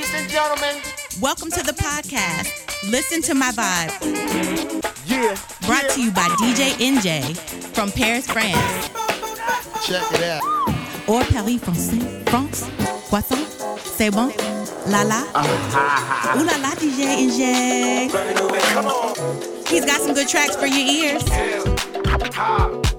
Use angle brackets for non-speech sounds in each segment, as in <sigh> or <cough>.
Ladies and gentlemen, welcome to the podcast. Listen to my vibe. Yeah. Brought yeah. to you by DJ Enjay from Paris, France. Check it out. Or Paris, France. France. Croissant. C'est bon. La la. Ah, Ooh la la, DJ Enjay. He's got some good tracks for your ears. C'est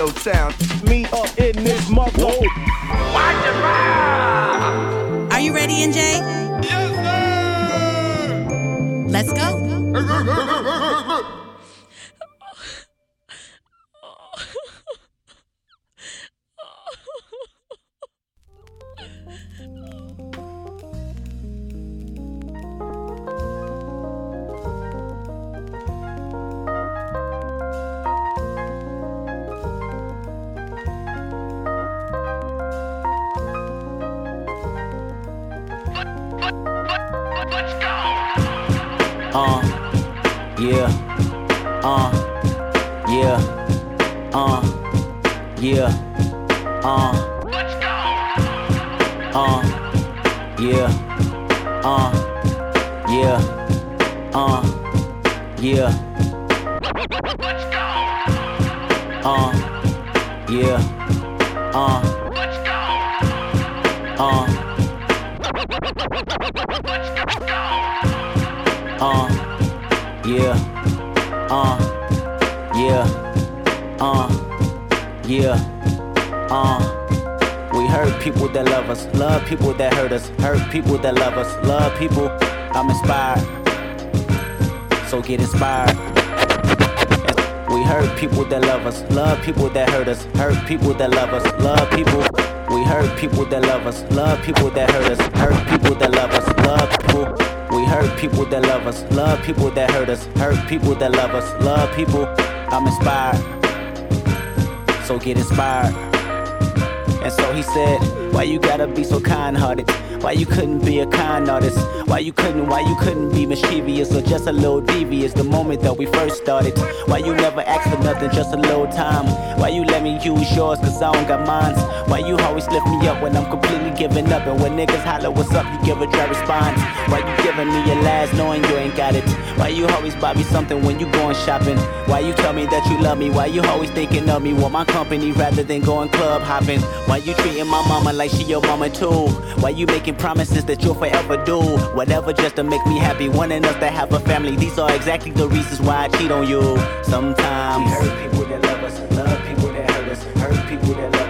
This is in your town. Me up in this mother. Are you ready, Enjay? Yes, sir. Let's go. People that love us, love people. We hurt people that love us, love people that hurt us, hurt people that love us, love people. We hurt people that love us, love people that hurt us, hurt people that love us, love people. I'm inspired, so get inspired. And so he said, Why you gotta be so kind hearted? Why you couldn't be a kind artist? Why you couldn't, why you couldn't be mischievous or just a little devious the moment that we first started? Why you never asked for nothing, just a little time? Why you let me use yours cause I don't got mine? Why you always lift me up when I'm completely giving up? And when niggas holler what's up, you give a dry response. Why you giving me your last knowing you ain't got it? Why you always buy me something when you going shopping? Why you tell me that you love me? Why you always thinking of me? Want my company rather than going club hopping? Why you treating my mama like she your mama too? Why you making promises that you'll forever do? Whatever just to make me happy, wanting us to have a family. These are exactly the reasons why I cheat on you. Sometimes hurt people that love us, love people that hurt us, hurt people that love us,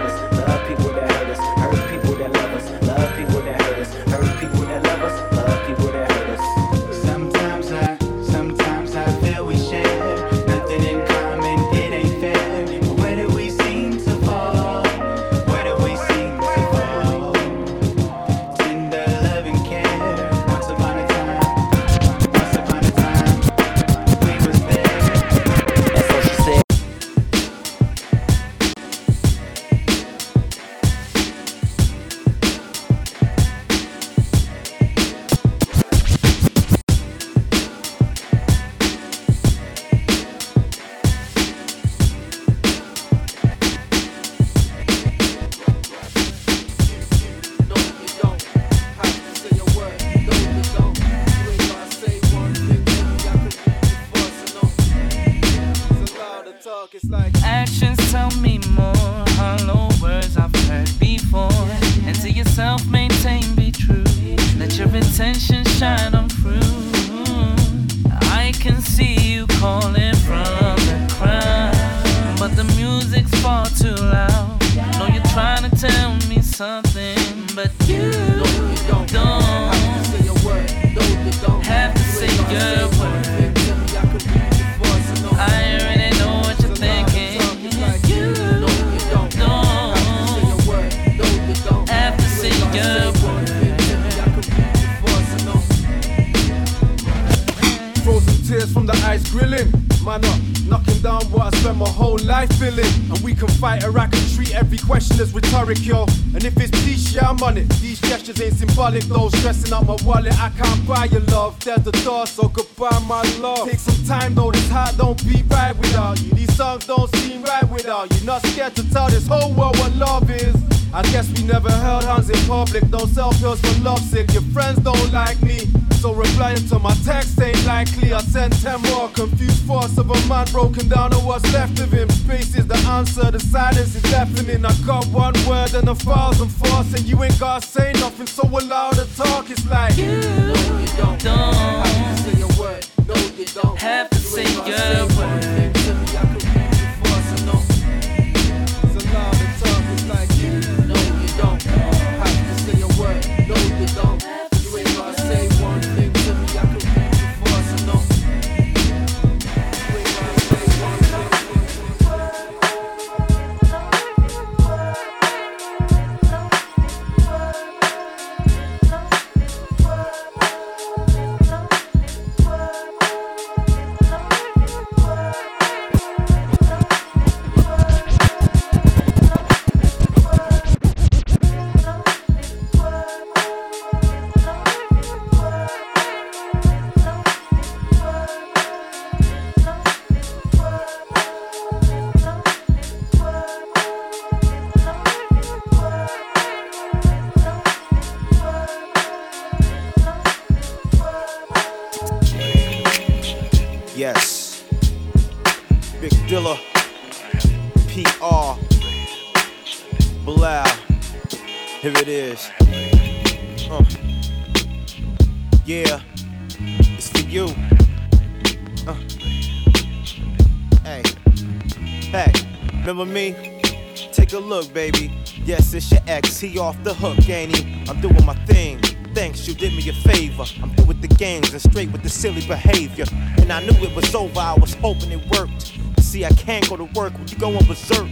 look, baby. Yes, it's your ex. He off the hook, ain't he? I'm doing my thing. Thanks, you did me a favor. I'm through with the games and straight with the silly behavior. And I knew it was over, I was hoping it worked. See, I can't go to work when you going berserk.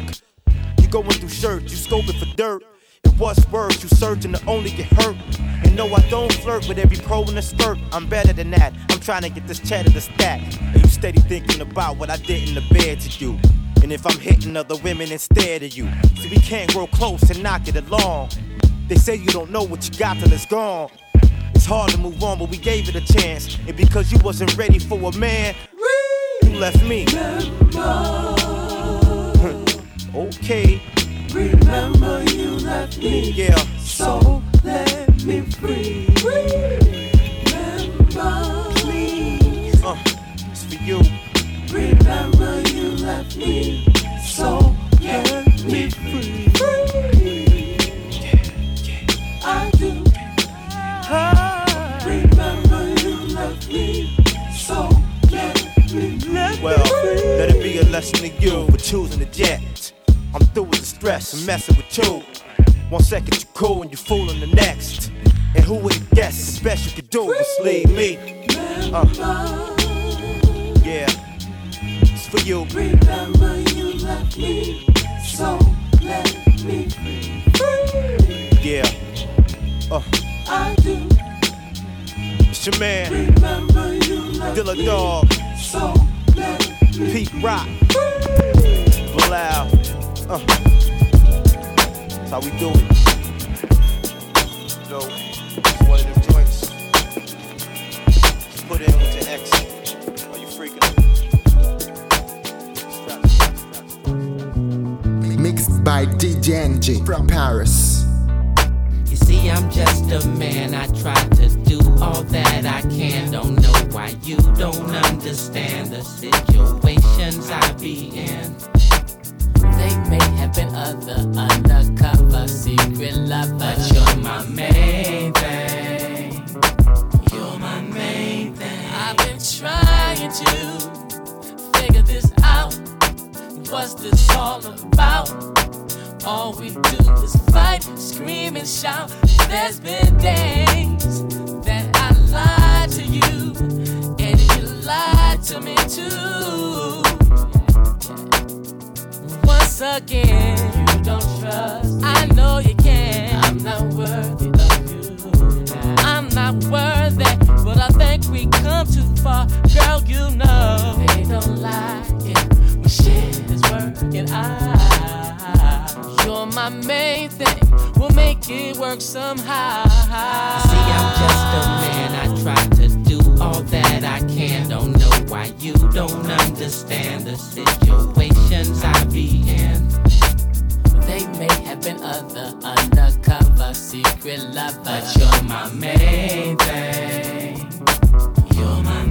You going through shirts, you scoping for dirt. And what's worse, you searching to only get hurt. And no, I don't flirt with every pro in the skirt. I'm better than that. I'm trying to get this cheddar to stack. And you steady thinking about what I did in the bed to you. And if I'm hitting other women instead of you. See, we can't grow close and knock it along. They say you don't know what you got till it's gone. It's hard to move on, but we gave it a chance. And because you wasn't ready for a man, you left me. <laughs> okay. Remember you left me. Yeah. So let me free. Remember, please. Uh, it's for you. Remember left me. So let me free. I do. Remember you left me. So let me let Well, let it be a lesson to you for choosing the jet. I'm through with the stress and messing with you. One second you cool and you fooling the next. And who would have guessed the best you could do was leave me? Uh, yeah, for you. Remember you left me. So let me free. Yeah, uh, I do. it's your man, Remember you left Dilla me. Dog, So let me Pete Rock, Bilal. Uh, that's how we do it. So, one of them joints. Just put in with your ex. Are you freaking? By DJ Enjay from Paris. You see, I'm just a man. I try to do all that I can. Don't know why you don't understand the situations I be in. They may have been other undercover secret lovers, but you're my main thing. You're my main thing. I've been trying to figure this out. What's this all about? All we do is fight, scream, and shout. There's been days that I lied to you, and you lied to me too. Once again, you don't trust. I know you can. I'm not worthy of you. I'm not worthy, but I think we come too far. Girl, you know they don't like it when shit is working my main thing. We'll make it work somehow. See, I'm just a man. I try to do all that I can. Don't know why you don't understand the situations I be in. They may have been other undercover secret lovers, But you're my main thing. You're my main thing.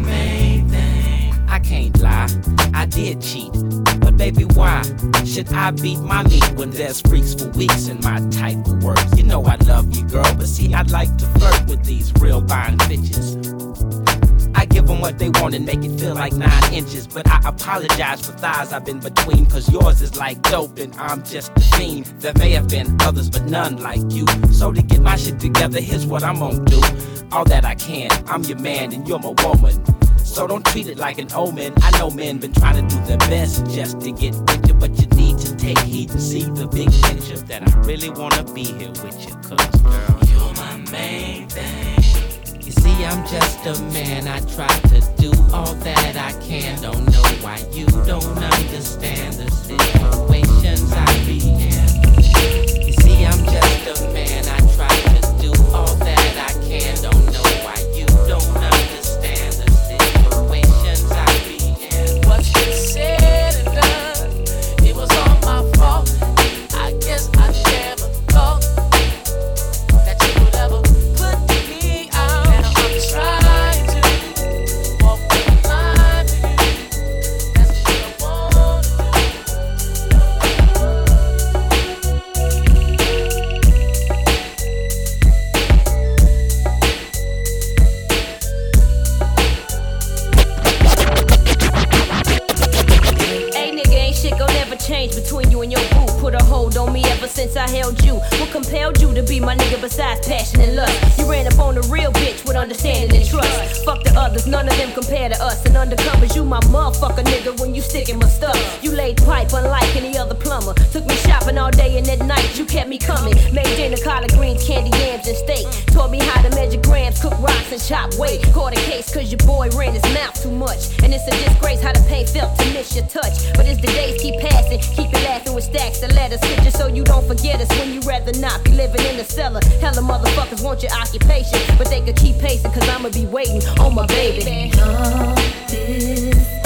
I can't lie, I did cheat. But baby, why should I beat my meat when there's freaks for weeks in my type of work? You know I love you, girl, but see, I like to flirt with these real fine bitches. I give them what they want and make it feel like nine inches. But I apologize for thighs I've been between, cause yours is like dope and I'm just a fiend. There may have been others, but none like you. So to get my shit together, here's what I'm gonna do. All that I can, I'm your man and you're my woman. So don't treat it like an omen. I know men been trying to do their best just to get you, but you need to take heed and see the big picture that I really wanna be here with you, cause girl, you're my main thing. You see, I'm just a man. I try to do all that I can. Don't know why you don't understand the situations I be in. You see, I'm just a man. I try to do all that I can. Don't know why you don't understand undercovers, you my motherfucker nigga when you sticking my stuff. You laid pipe unlike any other plumber. Took me shopping all day and at night you kept me coming. Made dinner, collard greens, candy and steak. Taught me how to measure grams, cook rocks, and chop weight. Caught a case cause your boy ran his mouth too much. And it's a disgrace how the pain felt to miss your touch. But as the days keep passing, keep it laughing with stacks of letters. Pictures so you don't forget us when you rather not be living in the cellar. Hella motherfuckers want your occupation, but they could keep pacing cause I'ma be waiting on my baby. All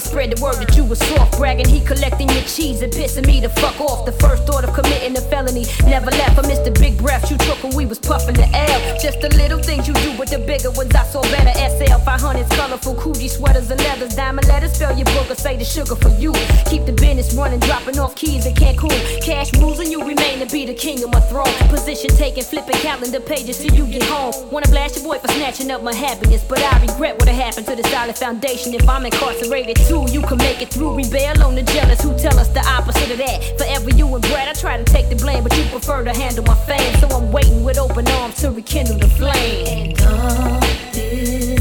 spread the word that you was soft, bragging he collecting your cheese and pissing me the fuck off. The first thought of committing a felony never left. I missed the big breaths you took when we was puffing the air. Just the little things you do, but the bigger ones I saw better. SL 500s, colorful Coogi sweaters and leathers, diamond letters. Spell your book or say the sugar for you. Keep the business running, dropping off keys in Cancun. Cash rules and you remain to be the king of my throne. Position taking, flipping calendar pages till you get home. Wanna blast your boy for snatching up my happiness, but I regret what happened to the solid foundation. If I'm incarcerated you can make it through. Rebel on the jealous who tell us the opposite of that. Forever you and Brad, I try to take the blame, but you prefer to handle my fame. So I'm waiting with open arms to rekindle the flame. And all this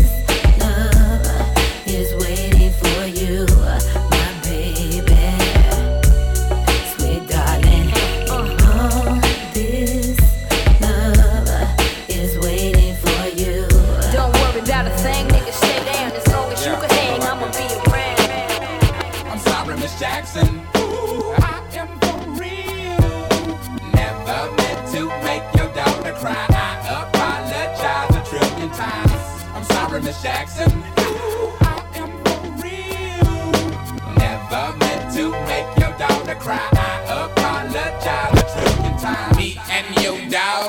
Jackson. Ooh, I am for real. Never meant to make your daughter cry. I apologize a trillion times. Me and your daughter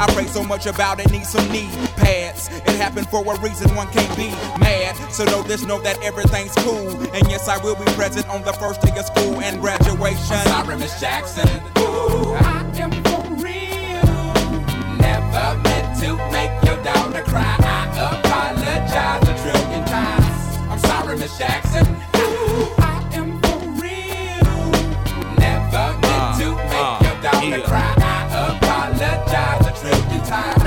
I pray so much about it, need some knee pads. It happened for a reason, one can't be mad. So know this, know that everything's cool. And yes, I will be present on the first day of school and graduation. I'm sorry, Miss Jackson.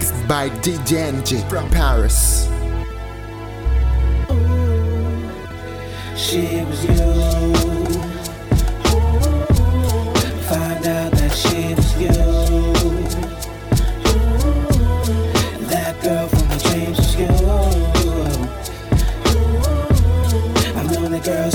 Mixed by DJ Enjay from Paris. She was you. Find out that she was you. That girl from my dreams was you. I've known the girl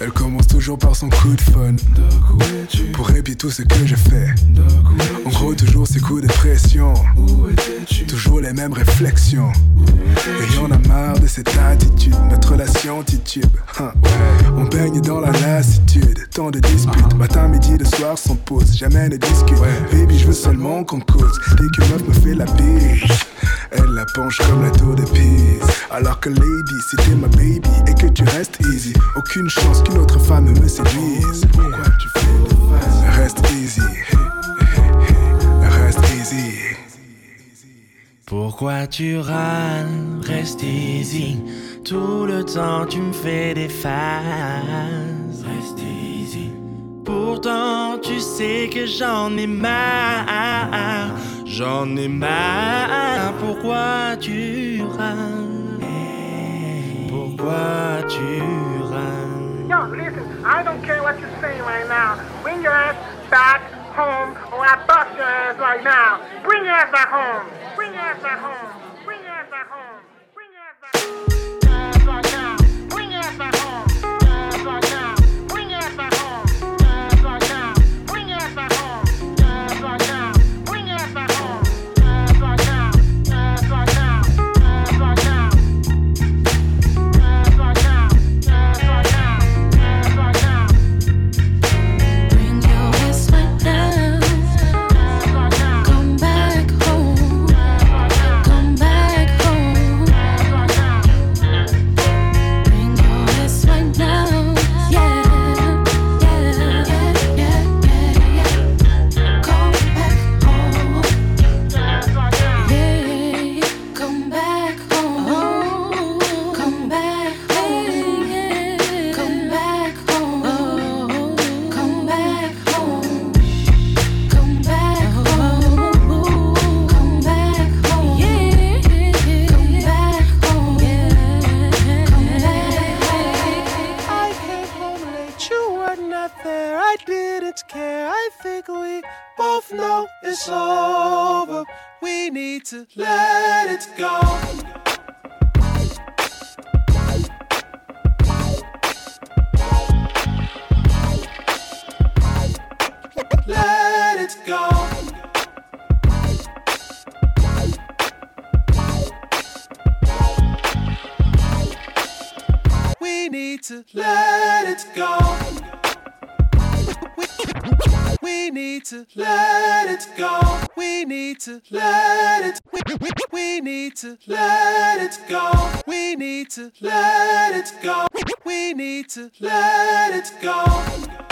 Elle commence toujours par son coup de fun. Pour répéter tout ce que je fais. En gros, toujours ces coups de pression. Toujours les mêmes réflexions. Et y'en a marre de cette attitude. Notre relation titube. Hein. On baigne dans la lassitude. Tant de disputes. Matin, midi, le soir sans pause. Jamais ne discute. Baby, je veux seulement qu'on cause. Dès qu'une meuf me fait la biche, la penche comme la tour de Pise. Alors que lady, t'es ma baby et que tu restes easy, aucune chance qu'une autre femme me séduise. Pourquoi tu fais de face? Reste easy. Reste easy. Pourquoi tu râles, reste easy. Tout le temps tu me fais des phases. Reste easy. Pourtant tu sais que j'en ai marre. J'en ai marre. Pourquoi tu râles? Pourquoi tu râles? Yo, listen, I don't care what you're saying right now. Bring your ass back home or I bust your ass right now. Bring your ass back home. Bring your ass back home. Both know it's over. We need to let it go. Let it go. We need to let it go. We need to let it go. We need to let it. We we, we need to let it go. We need to let it go. We need to let it go.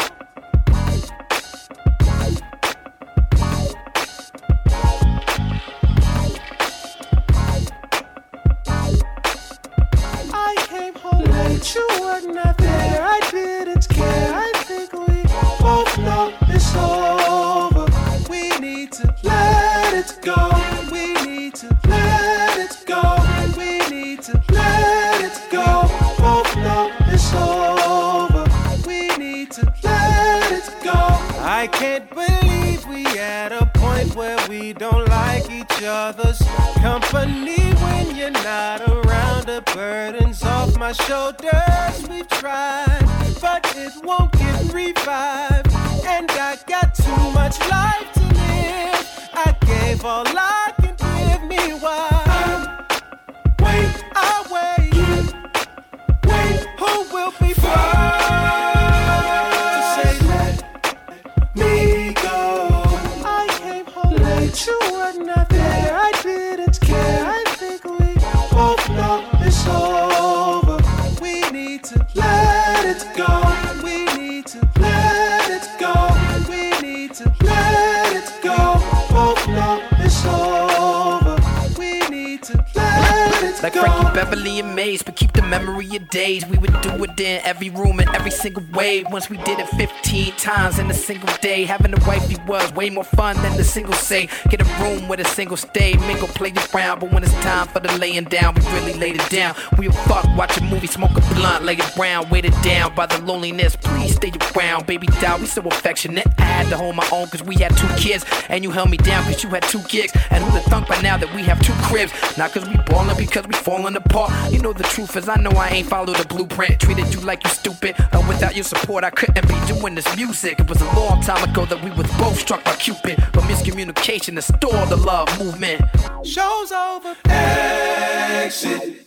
Way. Once we did it 15 times in a single day. Having a wifey was way more fun than the single say. Get a room with a single stay, mingle, play around. But when it's time for the laying down, we really laid it down. We a fuck, watch a movie, smoke a blunt, lay it brown, weighted down by the loneliness. Please stay around, baby doll. We so affectionate. I had to hold my own cause we had two kids. And you held me down cause you had two gigs. And who'd have thunk by now that we have two cribs? Not cause we ballin', because we falling apart. You know the truth is, I know I ain't followed the blueprint. Treated you like you stupid. And without your support, I couldn't be doing this music. It was a long time ago that we was both struck by Cupid. But miscommunication has stalled the love movement. Show's over. Exit.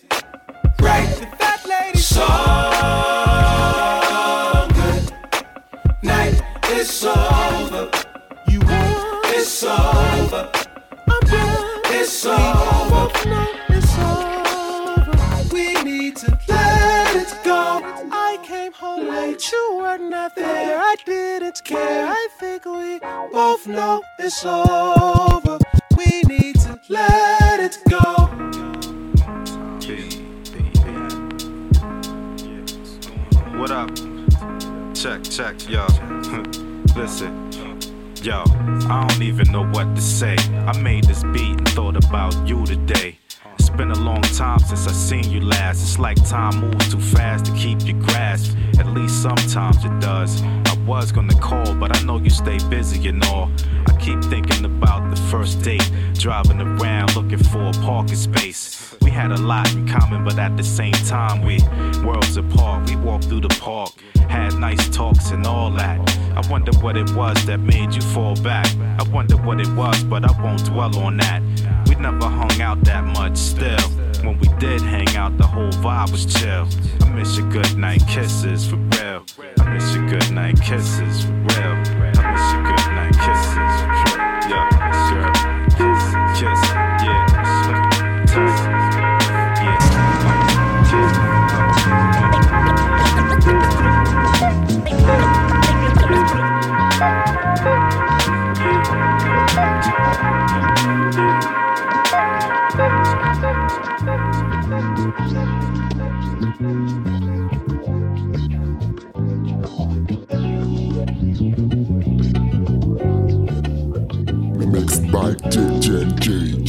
Right. That lady. So good. Night is over. You won. It's over. I'm done. It's it's over. Late, you were not there. I didn't care. I think we both know it's over. We need to let it go. What up? Check, check, yo. <laughs> Listen. Yo, I don't even know what to say. I made this beat and thought about you today. Been a long time since I seen you last. It's like time moves too fast to keep your grasp. At least sometimes it does. I was gonna call, but I know you stay busy and all. I keep thinking about the first date, driving around looking for a parking space. We had a lot in common, but at the same time, we worlds apart. We walked through the park, had nice talks and all that. I wonder what it was that made you fall back. I wonder what it was, but I won't dwell on that. Never hung out that much still. When we did hang out, the whole vibe was chill. I miss your good night kisses for real. I miss your good night kisses for real. I miss your good night kisses by DJ J.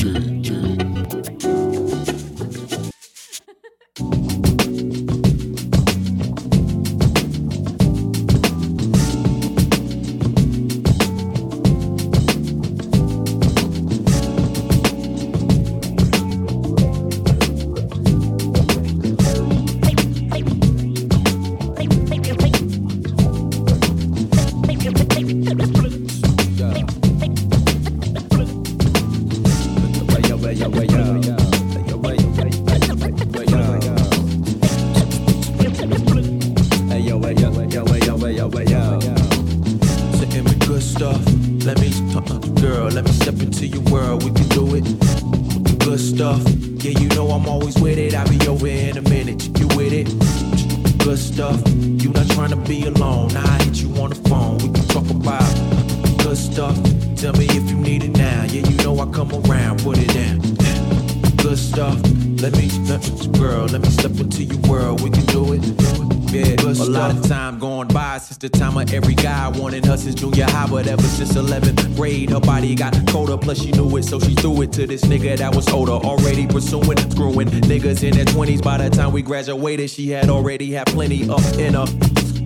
this nigga that was older, already pursuing, screwing niggas in their 20s. By the time we graduated, she had already had plenty up in her.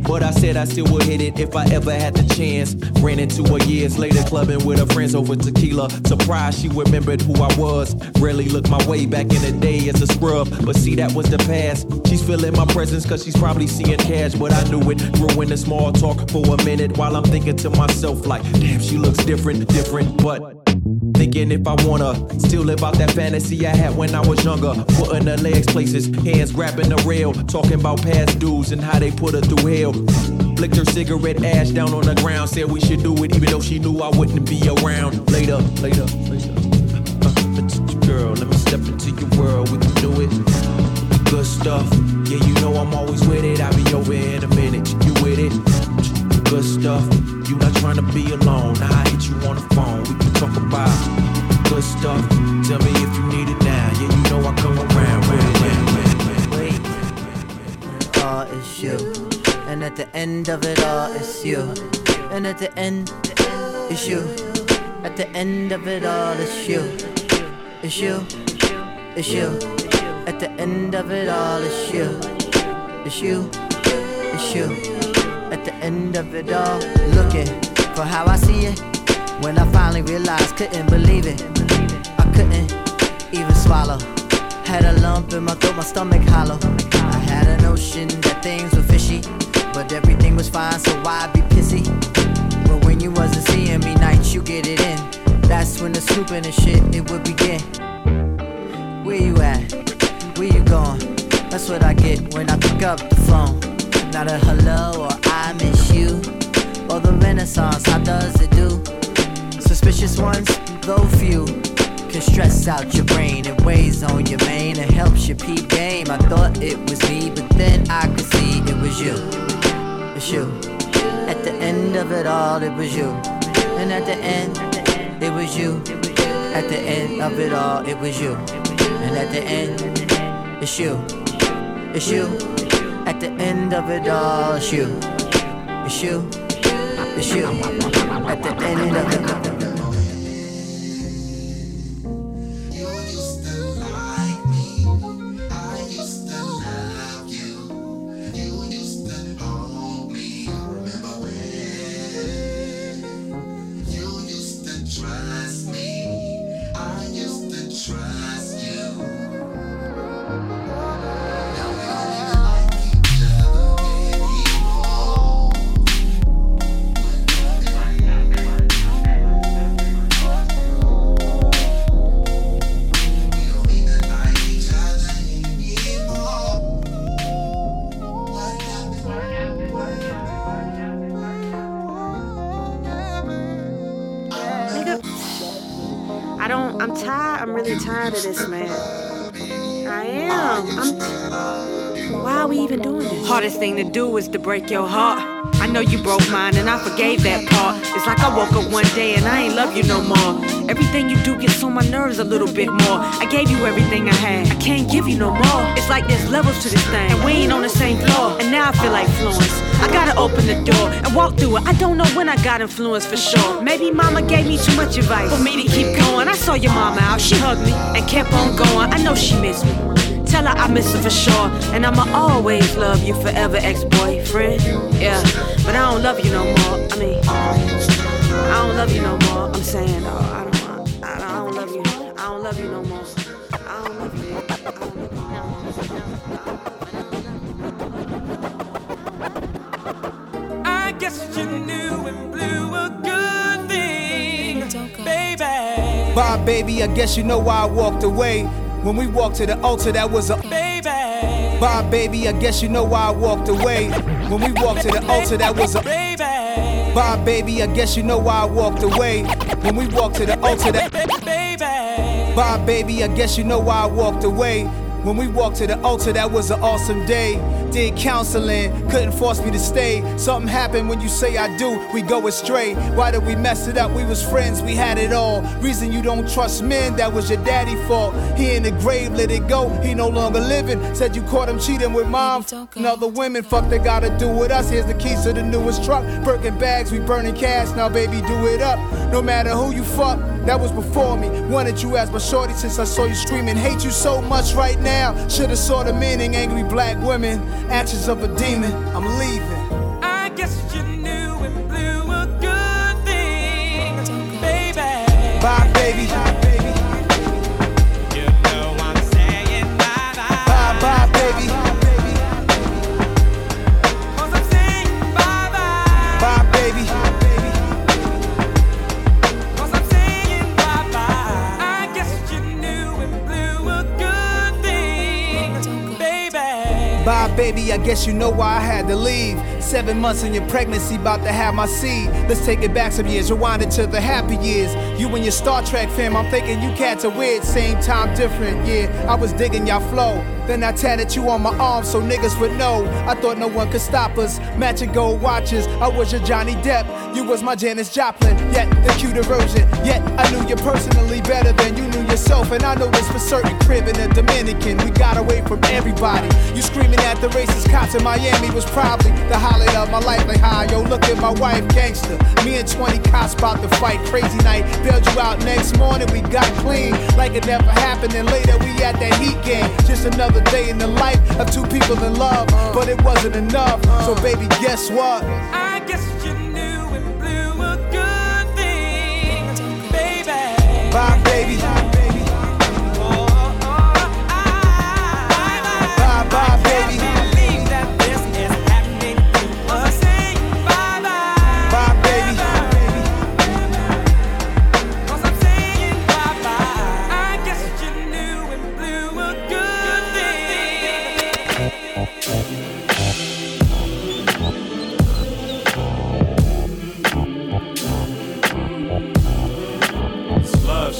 But I said I still would hit it if I ever had the chance. Ran into her years later, clubbing with her friends over tequila. Surprised she remembered who I was. Rarely looked my way back in the day as a scrub, but see that was the past. She's feeling my presence cause she's probably seeing cash, but I knew it. Grew into small talk for a minute while I'm thinking to myself like, damn, she looks different, different, but. Thinking if I wanna still live out that fantasy I had when I was younger. Putting her legs places, hands grabbing the rail. Talking about past dudes and how they put her through hell. Flicked her cigarette ash down on the ground. Said we should do it even though she knew I wouldn't be around. Later, later, later. Uh, girl, let me step into your world. We can do it. Good stuff. Yeah, you know I'm always with it. I'll be over in a minute. You with it? Good stuff. You not trying to be alone. I hit you on the phone. We talk about good stuff. Tell me if you need it now. Yeah, you know I come around with it. all is you. And at the end of it all, it's you. And at the end, it's you. At the end of it all, it's you. It's you. It's you. At the end of it all, it's you. It's you. It's you. At the end of it all, looking for how I see it. When I finally realized, couldn't believe it. I couldn't even swallow. Had a lump in my throat, my stomach hollow. I had a notion that things were fishy, but everything was fine, so why be pissy? But when you wasn't seeing me nights, you get it in. That's when the snooping and shit it would begin. Where you at? Where you going? That's what I get when I pick up the phone. Not a hello or I miss you. Or the renaissance, how does it do? Suspicious ones, though few, can stress out your brain. It weighs on your main, it helps your peep game. I thought it was me, but then I could see it was you. It's you. At the end of it all, it was you. And at the end, it was you. At the end of it all, it was you. And at the end, it's you. It's you. At the end of it all, it's you. It's you. It's you. At the end of it. To break your heart. I know you broke mine and I forgave that part. It's like I woke up one day and I ain't love you no more. Everything you do gets on my nerves a little bit more. I gave you everything I had. I can't give you no more. It's like there's levels to this thing. And we ain't on the same floor. And now I feel like Florence. I gotta open the door and walk through it. I don't know when I got influence for sure. Maybe mama gave me too much advice for me to keep going. I saw your mama out. She hugged me and kept on going. I know she missed me. Tell her I miss her for sure. And I'ma always love you forever, ex boyfriend. Yeah, but I don't love you no more. I mean, I don't love you no more. I'm saying, oh, I don't want, I don't, I don't love you. I don't love you no more. I don't love you. I don't I guess you knew and blew a good thing, baby. Bye, baby, I guess you know why I walked away. When we walked to the altar, that was a Baby. Bye, baby, I guess you know why I walked away. When we walked to the altar, that was a. Baby. Bye, baby, I guess you know why I walked away. When we walked to the altar, that. baby. Bye, baby, I guess you know why I walked away. When we walked to the altar, that was an awesome day. Did counseling, couldn't force me to stay. Something happened when you say I do, we go astray. Why did we mess it up? We was friends, we had it all. Reason you don't trust men, that was your daddy fault. He in the grave, let it go, he no longer living. Said you caught him cheating with mom and other women. Fuck they gotta do with us. Here's the keys to the newest truck. Birkin bags, we burning cash, now baby do it up. No matter who you fuck, that was before me. Wanted you as my shorty since I saw you screaming. Hate you so much right now. Should've saw the meaning. Angry black women, actions of a demon. I'm leaving. I guess you baby. I guess you know why I had to leave. Seven months in your pregnancy, about to have my seed. Let's take it back some years, rewind it to the happy years. You and your Star Trek fam, I'm thinking you cats are weird, same time different. Yeah, I was digging y'all flow. Then I tatted you on my arm so niggas would know. I thought no one could stop us. Matching gold watches, I was your Johnny Depp. You was my Janis Joplin, yet the cuter version. Yet I knew you personally better than you knew yourself. And I know this for certain crib in the Dominican. We got away from everybody. You screaming at the racist cops in Miami was probably the highlight of my life. Like, hi, yo, look at my wife, gangster. Me and 20 cops about to fight. Crazy night, bailed you out next morning. We got clean like it never happened. And later we at that heat game. Just another day in the life of two people in love. But it wasn't enough. So, baby, guess what? I guess you knew and blew a good thing, baby. Bye, baby.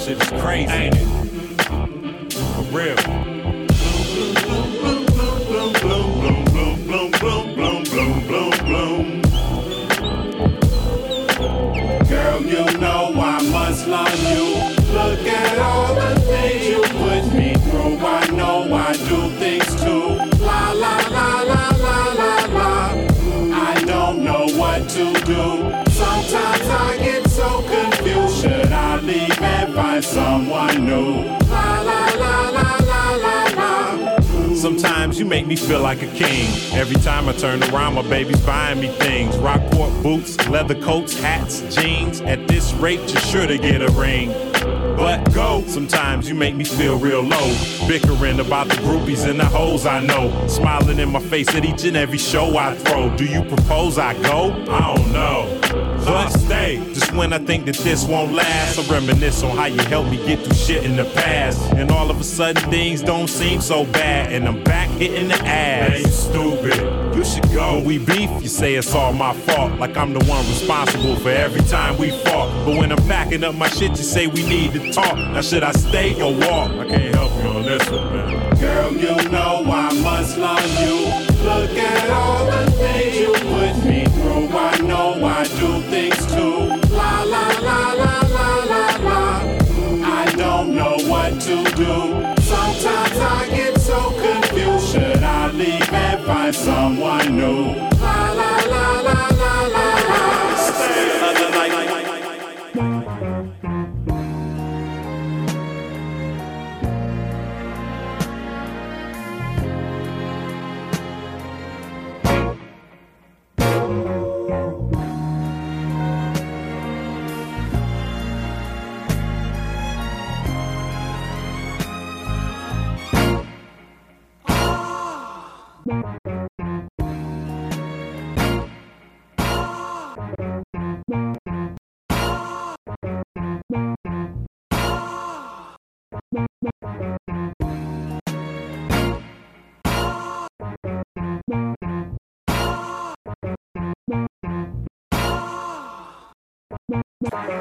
shit is crazy, ain't it? For real. Girl, you know I must love you. Look at all the things you put me through. I know I do things too. La la la la la la la. I don't know what to do. Find someone new? La la la la la la la. Sometimes you make me feel like a king. Every time I turn around, my baby's buying me things. Rockport boots, leather coats, hats, jeans. At this rate, you're sure to get a ring. But go. Sometimes you make me feel real low. Bickering about the groupies and the hoes I know. Smiling in my face at each and every show I throw. Do you propose I go? I don't know. But stay. When I think that this won't last, I reminisce on how you helped me get through shit in the past. And all of a sudden things don't seem so bad. And I'm back hitting the ass. Man, you stupid. You should go. When we beef, you say it's all my fault. Like I'm the one responsible for every time we fought. But when I'm packing up my shit, you say we need to talk. Now should I stay or walk? I can't help you on this one, man. Girl, you know I must love you. Look at all the things you put me through. I know someone new?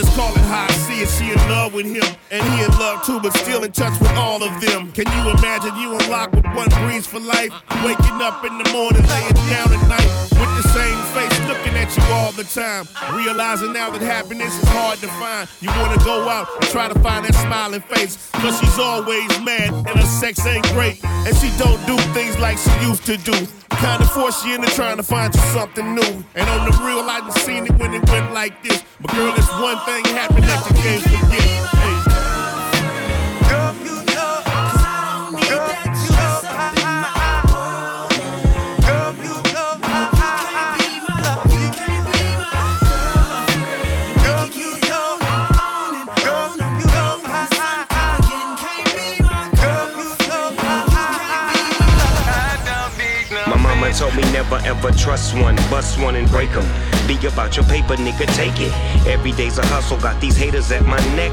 just call it how I see it. She in love with him and he in love too, but still in touch with all of them. Can you imagine you in unlocked with one breeze for life? Waking up in the morning, laying down at night with the same face looking at you all the time. Realizing now that happiness is hard to find. You wanna go out and try to find that smiling face. Cause she's always mad and her sex ain't great. And she don't do things like she used to do. Kinda force you into trying to find you something new. And on the real, I done seen it when it went like this. But girl, it's one thing happened that you can't forget. Hey. Never ever trust one, bust one and break 'em. Be about your paper, nigga, take it. Every day's a hustle, got these haters at my neck.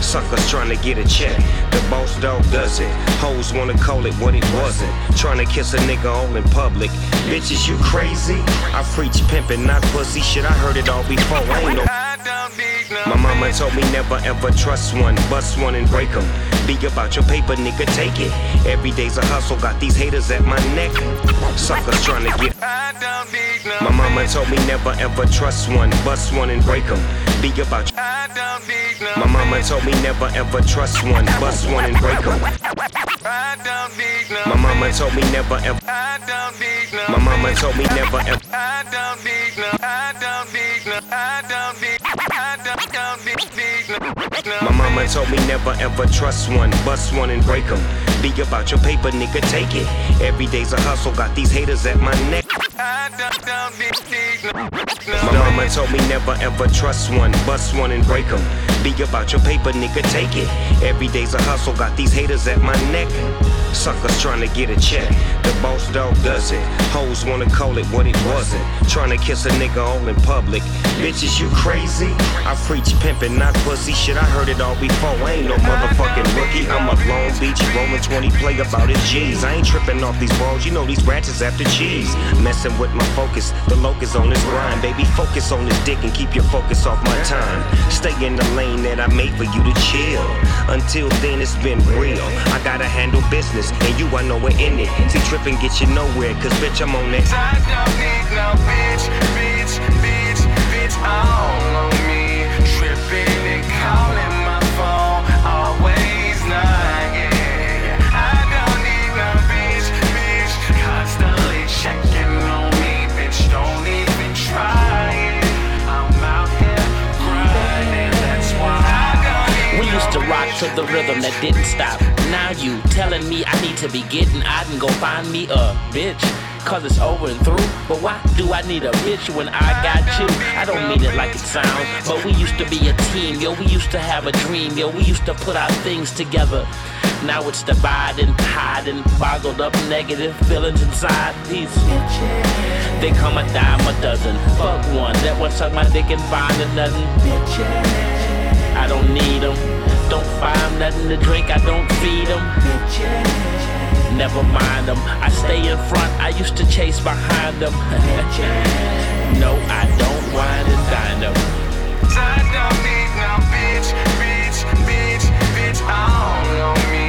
Suckers trying to get a check. The boss dog does it. Hoes wanna call it what it wasn't. Trying to kiss a nigga all in public. Bitches, you crazy? I preach pimpin', not pussy shit. I heard it all before. I ain't no. My mama told me never ever trust one, bust one and break 'em. Be about your paper, nigga, take it. Every day's a hustle, got these haters at my neck. Suckers trying to get. My mama told me never ever trust one, bust one and break 'em. Be about your. My mama told me never ever trust one, bust one and break 'em. My mama told me never ever. My mama told me never ever. My mama told me never ever trust one, bust one and break 'em. Be about your paper, nigga, take it. Every day's a hustle, got these haters at my neck. My mama told me never ever trust one, bust one and break 'em. Be about your paper, nigga, take it. Every day's a hustle, got these haters at my neck. Suckers trying to get a check. The boss dog does it. Hoes wanna call it what it wasn't. Trying to kiss a nigga all in public. Bitches, you crazy? I preach pimpin', not pussy shit. I heard it all before. I ain't no motherfucking rookie. I'm a Long Beach rolling 20 play about his G's. I ain't tripping off these balls. You know these ratchets after cheese. Messing with my focus. The locus on this grind, baby. Focus on this dick and keep your focus off my time. Stay in the lane that I made for you to chill. Until then, it's been real. I gotta handle business, and you, I know we're in it. See, tripping get you nowhere, cause bitch, I'm on that. Bitch, bitch, bitch, bitch all the rhythm that didn't stop. Now you telling me I need to be getting out and go find me a bitch. Cause it's over and through. But why do I need a bitch when I got you? I don't mean it like it sounds. But we used to be a team, yo. We used to have a dream, yo. We used to put our things together. Now it's dividing, hiding, boggled up negative feelings inside these bitches. They come a dime a dozen. Fuck one that wants suck my dick and find a nothing. Bitches. I don't need them. Don't find nothing to drink, I don't feed them. Never mind them. I stay in front, I used to chase behind them. <laughs> no, I don't wine and dine them. I don't need no bitch, bitch, bitch, bitch all on me.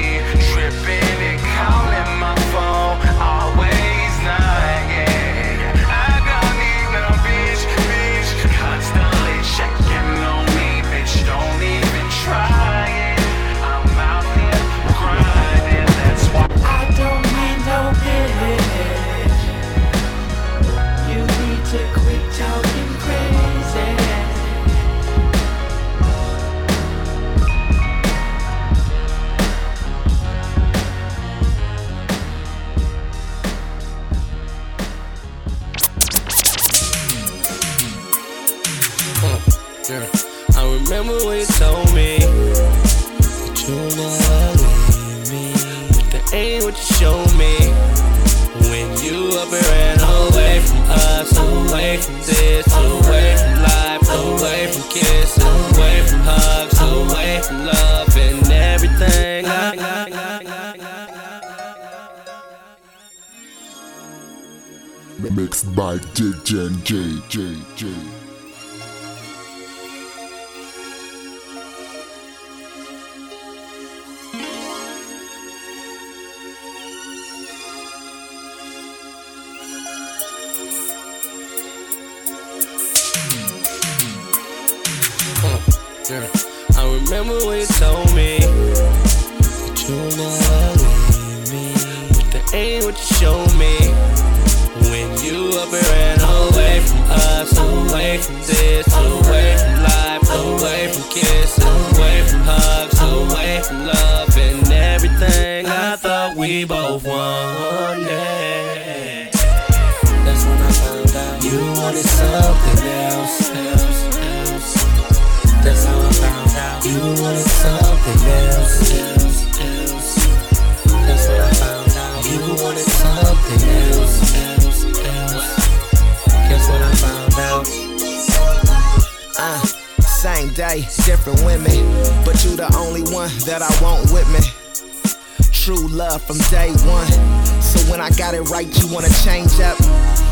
Mixed by DJ J J J. Yeah. I remember when you told away from this, away from life, away from kisses, away from hugs, away from love and everything. I thought we both wanted. That's when I found out you wanted something else. That's how I found out you wanted something else. That's when I found out you wanted something else, same day, different women, but you the only one that I want with me. True love from day one. So when I got it right, you wanna change up.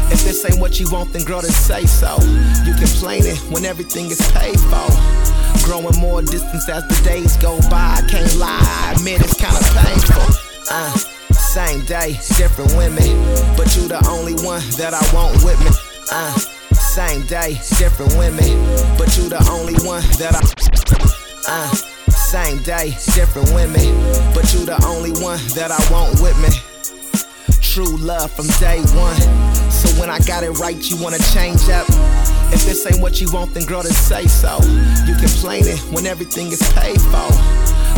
If this ain't what you want, then girl, then say so. You complaining when everything is paid for. Growing more distance as the days go by. I can't lie, I admit it's kinda painful. Uh, same day, different women, but you the only one that I want with me. Uh, same day, different women, but you the only one that I. Uh, same day, different women, but you the only one that I want with me. True love from day one. So when I got it right, you wanna change up. If this ain't what you want, then girl, then say so. You complaining when everything is paid for.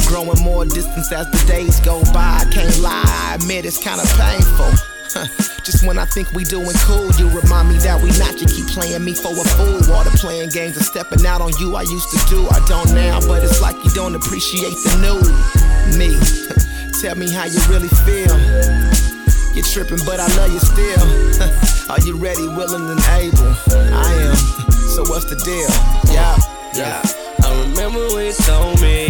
Growing more distance as the days go by. I can't lie, I admit it's kinda painful. <laughs> Just when I think we doing cool, you remind me that we not. You keep playing me for a fool. All the playing games and stepping out on you I used to do. I don't now, but it's like you don't appreciate the new me. <laughs> Tell me how you really feel. You're tripping, but I love you still. <laughs> Are you ready, willing, and able? I am. So what's the deal? Yeah, yeah. I remember when you told me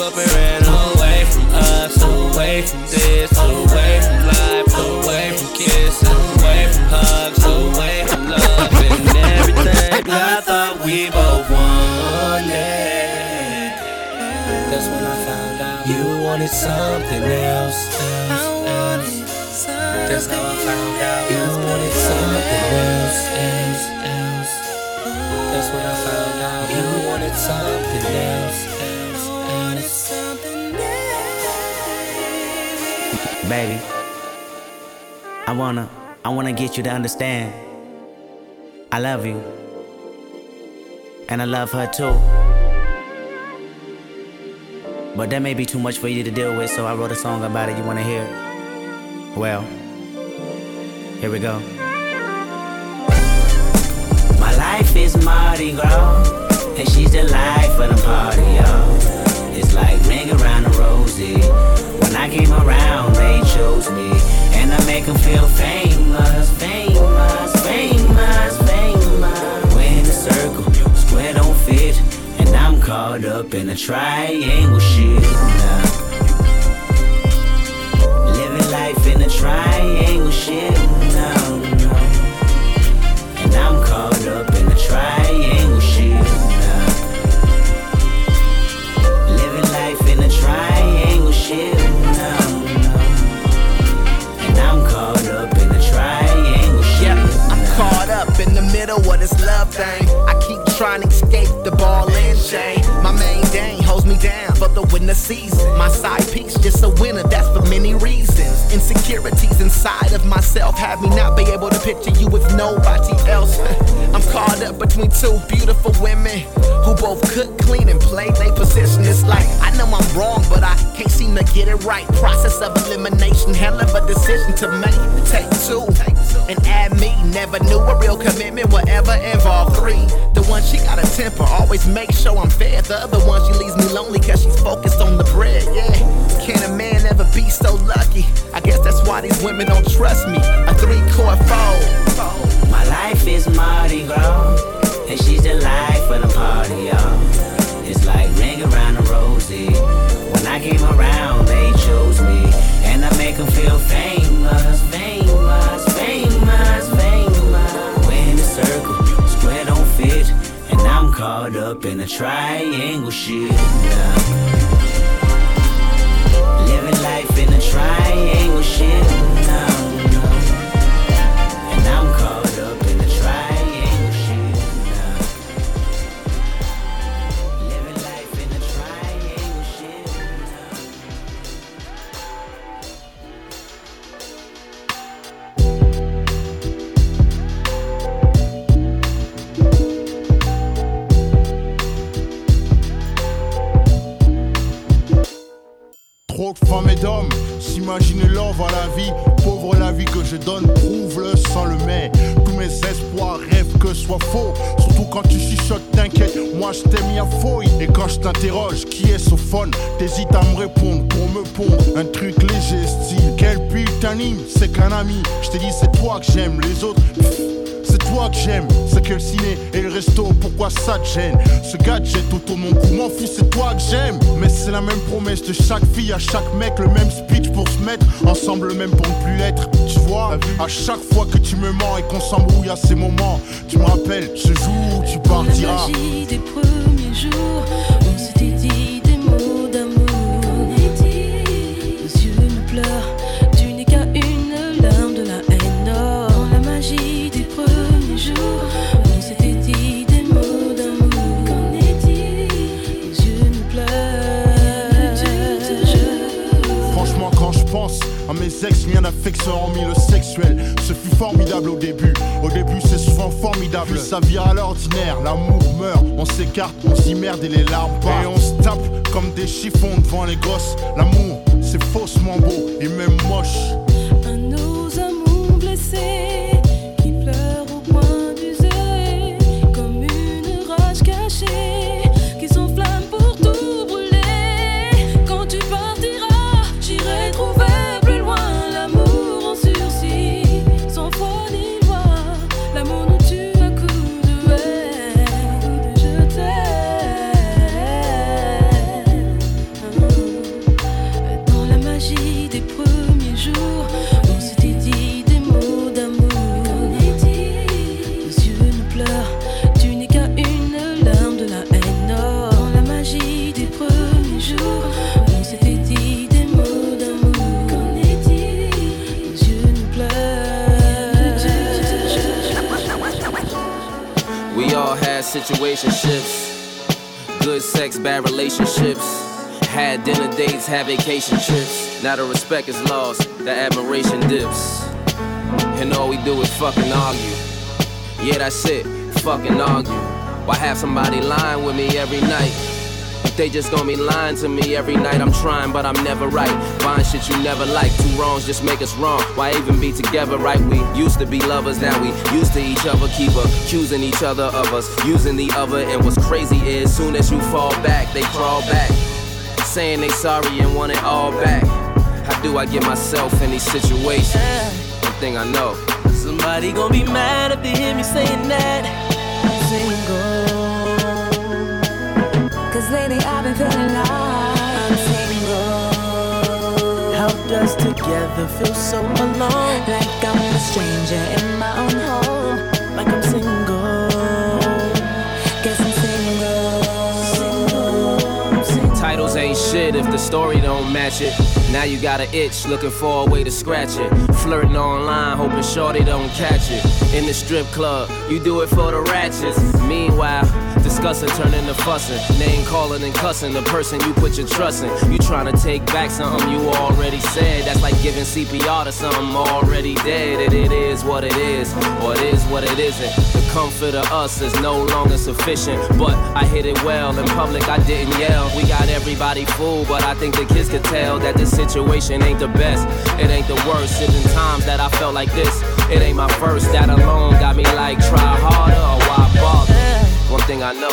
up and ran away from us, away from this, away from life, away from kisses, away from hugs, away from love and everything. I thought we both wanted. That's when I found out you wanted something else. else, else. That's how I found out you wanted something else, else, else. That's when I found out you wanted something else, else, Baby, I wanna, I wanna get you to understand. I love you. And I love her too. But that may be too much for you to deal with, so I wrote a song about it. You wanna hear? Well, here we go. My life is Mardi Gras, and she's the life of the party, y'all. It's like ring around the rosy. When I came around, they chose me, and I make them feel famous, famous, famous, famous. We're in a circle, square don't fit, and I'm caught up in a triangle shit. Now. Living life in a triangle shit. No, no. And I'm middle love thing. I keep trying to escape the ball and chain. My main dame holds me down for the winter season. My side piece just a winner, that's for many reasons. Insecurities inside of myself have me not be able to picture you with nobody else. <laughs> I'm caught up between two beautiful women who both cook, clean, and play their position. It's like I know I'm wrong, but I can't seem to get it right. Process of elimination, hell of a decision to make. Take two and add me. Never knew a real commitment would ever involve three. The one she got a temper, always make sure I'm fair. The other one she leaves me lonely cause she's focused on the bread. Yeah, can a man ever be so lucky? I guess that's why these women don't trust me. A three chord fold. My life is Mardi Gras, and she's the life of the party, y'all. It's like ring around the rosy. When I came around, they chose me, and I make them feel famous, famous, famous, famous. We're in a circle, square don't fit, and I'm caught up in a triangle shit. yeah. Living life in a triangle shit. no, S'imaginer l'envers à la vie. Pauvre la vie que je donne, prouve-le sans le mais. Tous mes espoirs rêvent que soit faux. Surtout quand tu chuchotes, t'inquiète, moi je t'ai mis à fouille. Et quand je t'interroge, qui est ce phone? T'hésites à me répondre pour me pondre. Un truc léger, style. Quel putain c'est qu'un ami. Je t'ai dit, c'est toi que j'aime, les autres. Toi que j'aime, c'est que le ciné et le resto, pourquoi ça te gêne Ce gadget autour de mon cou, m'en fous, c'est toi que j'aime Mais c'est la même promesse de chaque fille à chaque mec, le même speech pour se mettre ensemble, même pour ne plus l'être. Tu vois, à chaque fois que tu me mens et qu'on s'embrouille à ces moments, tu me rappelles ce jour où tu partiras. La magie des premiers jours, ex, rien d'affection hormis le sexuel. Ce fut formidable au début. Au début, c'est souvent formidable. Puis ça vire à l'ordinaire. L'amour meurt, on s'écarte, on s'immerde et les larmes partent. Et on se tape comme des chiffons devant les gosses. L'amour, c'est faussement beau et même moche. Relationships. Had dinner dates, had vacation trips. Now the respect is lost, the admiration dips. And all we do is fucking argue. Yeah, that's it, fucking argue. Why have somebody lying with me every night? They just gonna be lying to me every night, I'm trying, but I'm never right. Buying shit you never like. Two wrongs just make us wrong. Why even be together, right? We used to be lovers, now we used to each other. Keep accusing each other of us, using the other. And what's crazy is, soon as you fall back, they crawl back. Saying they sorry and want it all back. How do I get myself in these situations? One thing I know. Somebody gonna be mad if they hear me saying that. Cause lately I've been feeling like I'm single. Helped us together feel so alone. Like I'm a stranger in my own home. Like I'm single. Guess I'm single. Titles ain't shit if the story don't match it. Now you got an itch, looking for a way to scratch it. Flirting online, hoping shorty don't catch it. In the strip club, you do it for the ratchets. Meanwhile, discussing turn into fussing. Name calling and cussing the person you put your trust in. You trying to take back something you already said. That's like giving CPR to something already dead. And it is what it is, or it is what it isn't. The comfort of us is no longer sufficient. But I hit it well in public, I didn't yell. We got everybody fooled, but I think the kids could tell that the situation ain't the best. It ain't the worst. It's in times that I felt like this. It ain't my first. That alone got me like try harder or why bother. One thing I know.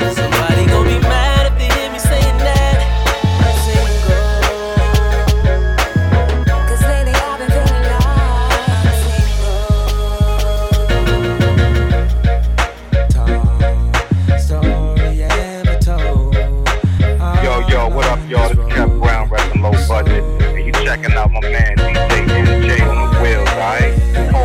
Somebody gon' be mad if they hear me saying that. Cause lately I've been feeling Story. Yo, yo, what up, y'all? This is Kev Brown, rapping low budget. And you checking out my man DJ Enjay on the wheels, alright?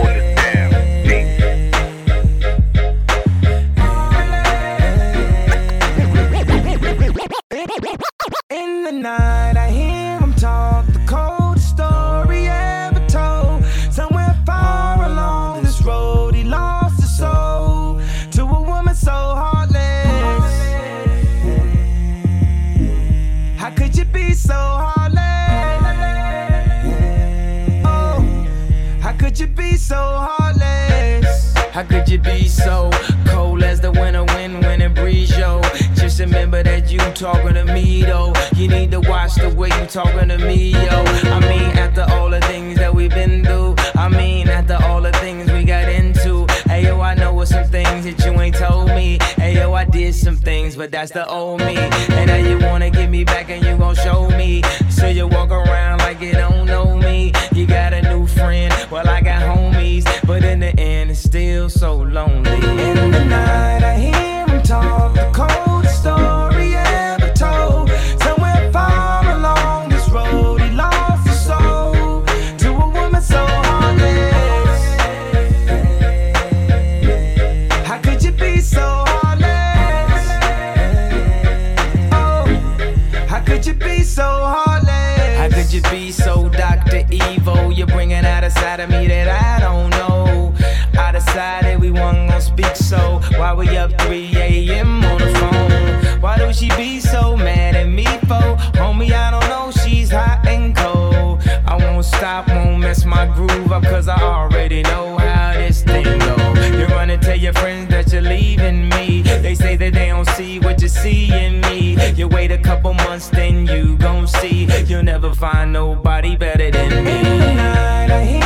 Could you be so heartless? How could you be so cold as the winter wind when it breeze, yo? Just remember that you talking to me, though. You need to watch the way you talking to me, yo. I mean, after all the things that we've been through, I mean, after all the things we got into. Hey, yo, I know what some things that you ain't told me. Hey, yo, I did some things, but that's the old me. And now you wanna get me back and you gon' show me. So you walk around like you don't But in the end, it's still so lonely. In the night, I hear him talk why we up 3 a.m. on the phone? Why do she be so mad at me for? Homie, I don't know, she's hot and cold. I won't stop, won't mess my groove up, cause I already know how this thing go. You're gonna tell your friends that you're leaving me. They say that they don't see what you see in me. You wait a couple months, then you gon' see. You'll never find nobody better than me. In the night, I hear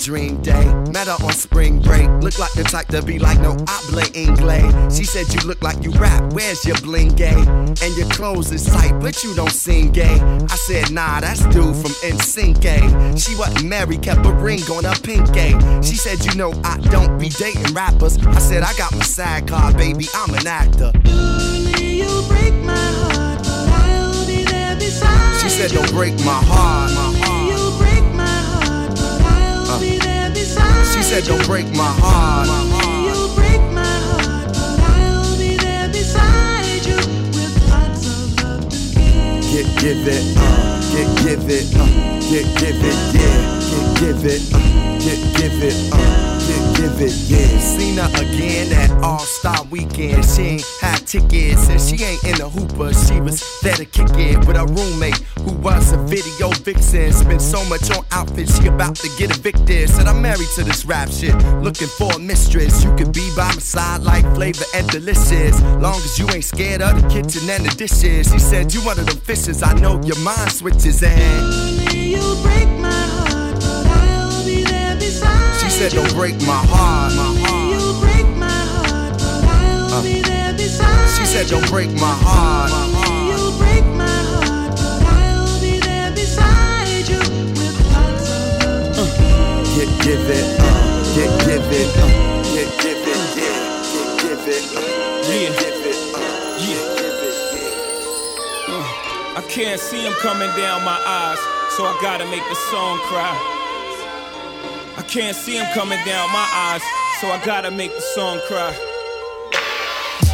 dream day. Met her on spring break. Look like the type to be like, no habla inglés. She said you look like you rap. Where's your bling gay? And your clothes is tight, but you don't sing gay. I said, nah, that's dude from NSYNC. She wasn't married, kept a ring on her pink gay. She said, you know, I don't be dating rappers. I said, I got my SAG card, baby. I'm an actor. You'll break my heart, but I'll be there beside She said, don't break my heart. Said, don't break my heart. You'll break my heart, but I'll be there beside you with lots of love and care. Get, give it, uh, get, give it, uh, get, give it, yeah. Get, give it, uh, get, give it, uh, yeah. Seen her again at All Star Weekend. She ain't had tickets and she ain't in the hooper. She was there to kick it with her roommate who was a video vixen. Spent so much on outfits, she about to get evicted. Said I'm married to this rap shit, looking for a mistress. You could be by my side like flavor and delicious. Long as you ain't scared of the kitchen and the dishes. She said you one of them fishes. I know your mind switches and You'll break my heart, She said, Don't break my heart. You'll break my heart, but I'll be there beside She said, Don't break my heart. You'll break my heart, but I'll be there beside you with lots of love. Get, give it, uh, get, give it, uh, get, give it, yeah, get, give it, uh, get, give it, uh, Yeah. Uh, I can't see him coming down my eyes, so I gotta make the song cry. Can't see him coming down my eyes, so I gotta make the song cry.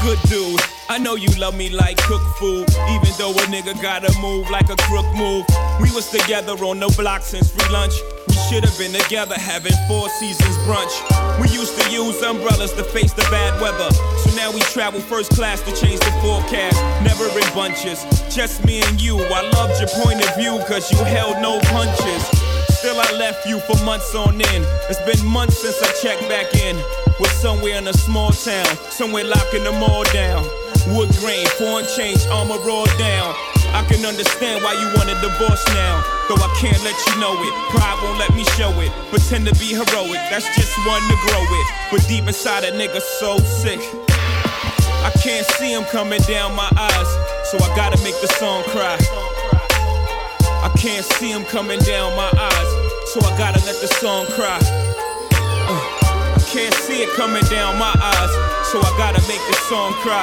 Good dude, I know you love me like cook food, even though a nigga gotta move like a crook move. We was together on the block since free lunch. We should have been together having four seasons brunch. We used to use umbrellas to face the bad weather. So now we travel first class to change the forecast. Never in bunches, just me and you. I loved your point of view, cause you held no punches. Still, I left you for months on end. It's been months since I checked back in. We're somewhere in a small town, somewhere locking them all down. Wood grain, foreign change, armor rolled down. I can understand why you want a divorce now. Though I can't let you know it. Pride won't let me show it. Pretend to be heroic, that's just one to grow it. But deep inside a nigga so sick. I can't see him coming down my eyes, so I gotta make the song cry. I can't see him coming down my eyes, so I gotta let the song cry. Uh, I can't see it coming down my eyes, so I gotta make the song cry.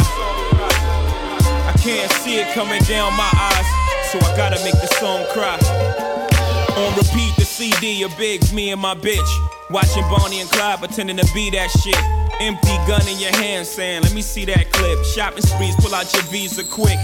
I can't see it coming down my eyes, so I gotta make the song cry. On repeat, the CD of Biggs, me and my bitch. Watching Bonnie and Clyde pretending to be that shit. Empty gun in your hand saying, let me see that clip. Shopping sprees, pull out your visa quick.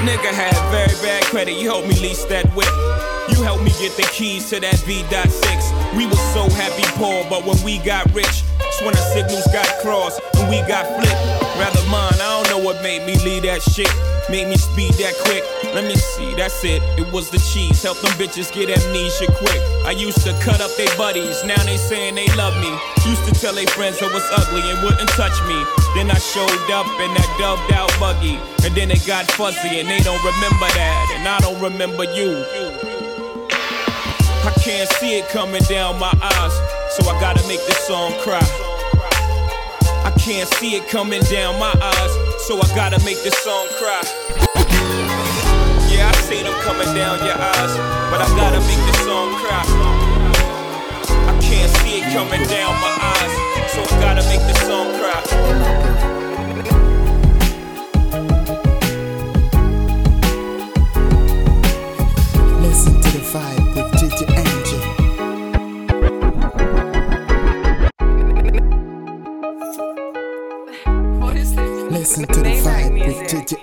Nigga had very bad credit, you helped me lease that whip. You helped me get the keys to that V.6. We was so happy poor, but when we got rich, that's when our signals got crossed and we got flipped. Rather mine, I don't know what made me leave that shit. Made me speed that quick. Let me see, that's it. It was the cheese. Help them bitches get amnesia quick. I used to cut up their buddies, now they saying they love me. Used to tell their friends I was ugly and wouldn't touch me. Then I showed up in that dubbed out buggy. And then it got fuzzy and they don't remember that. And I don't remember you. I can't see it coming down my eyes, so I gotta make this song cry. I can't see it coming down my eyes, so I gotta make this song cry. Yeah, I seen them coming down your eyes, but I gotta make this song cry. I can't see it coming down my eyes, so I gotta make this song cry. Listen to the vibe. With Gigi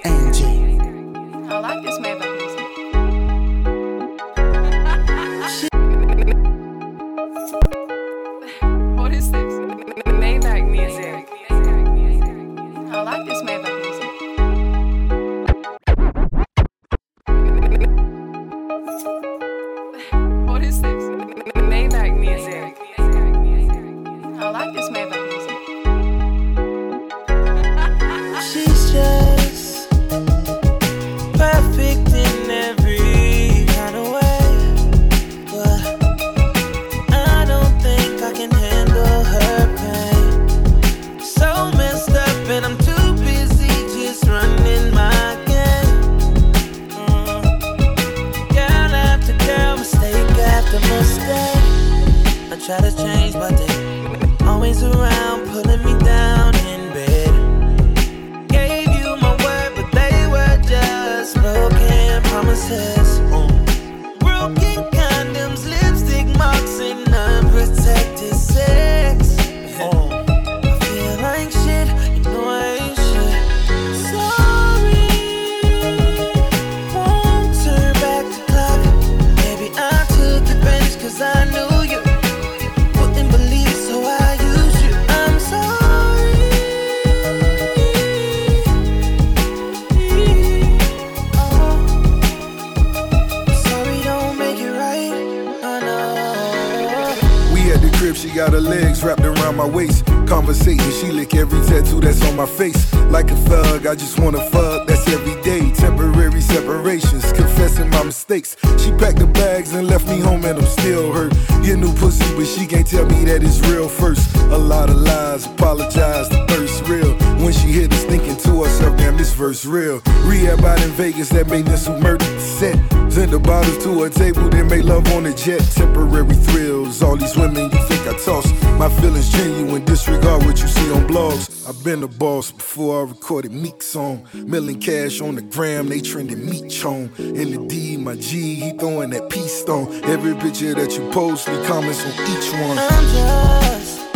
My feelings genuine, disregard what you see on blogs. I've been a boss before I recorded Meek song. Milling cash on the gram, they trending meat chone. In the D, my G, he throwing that peace stone. Every picture that you post, leave comments on each one.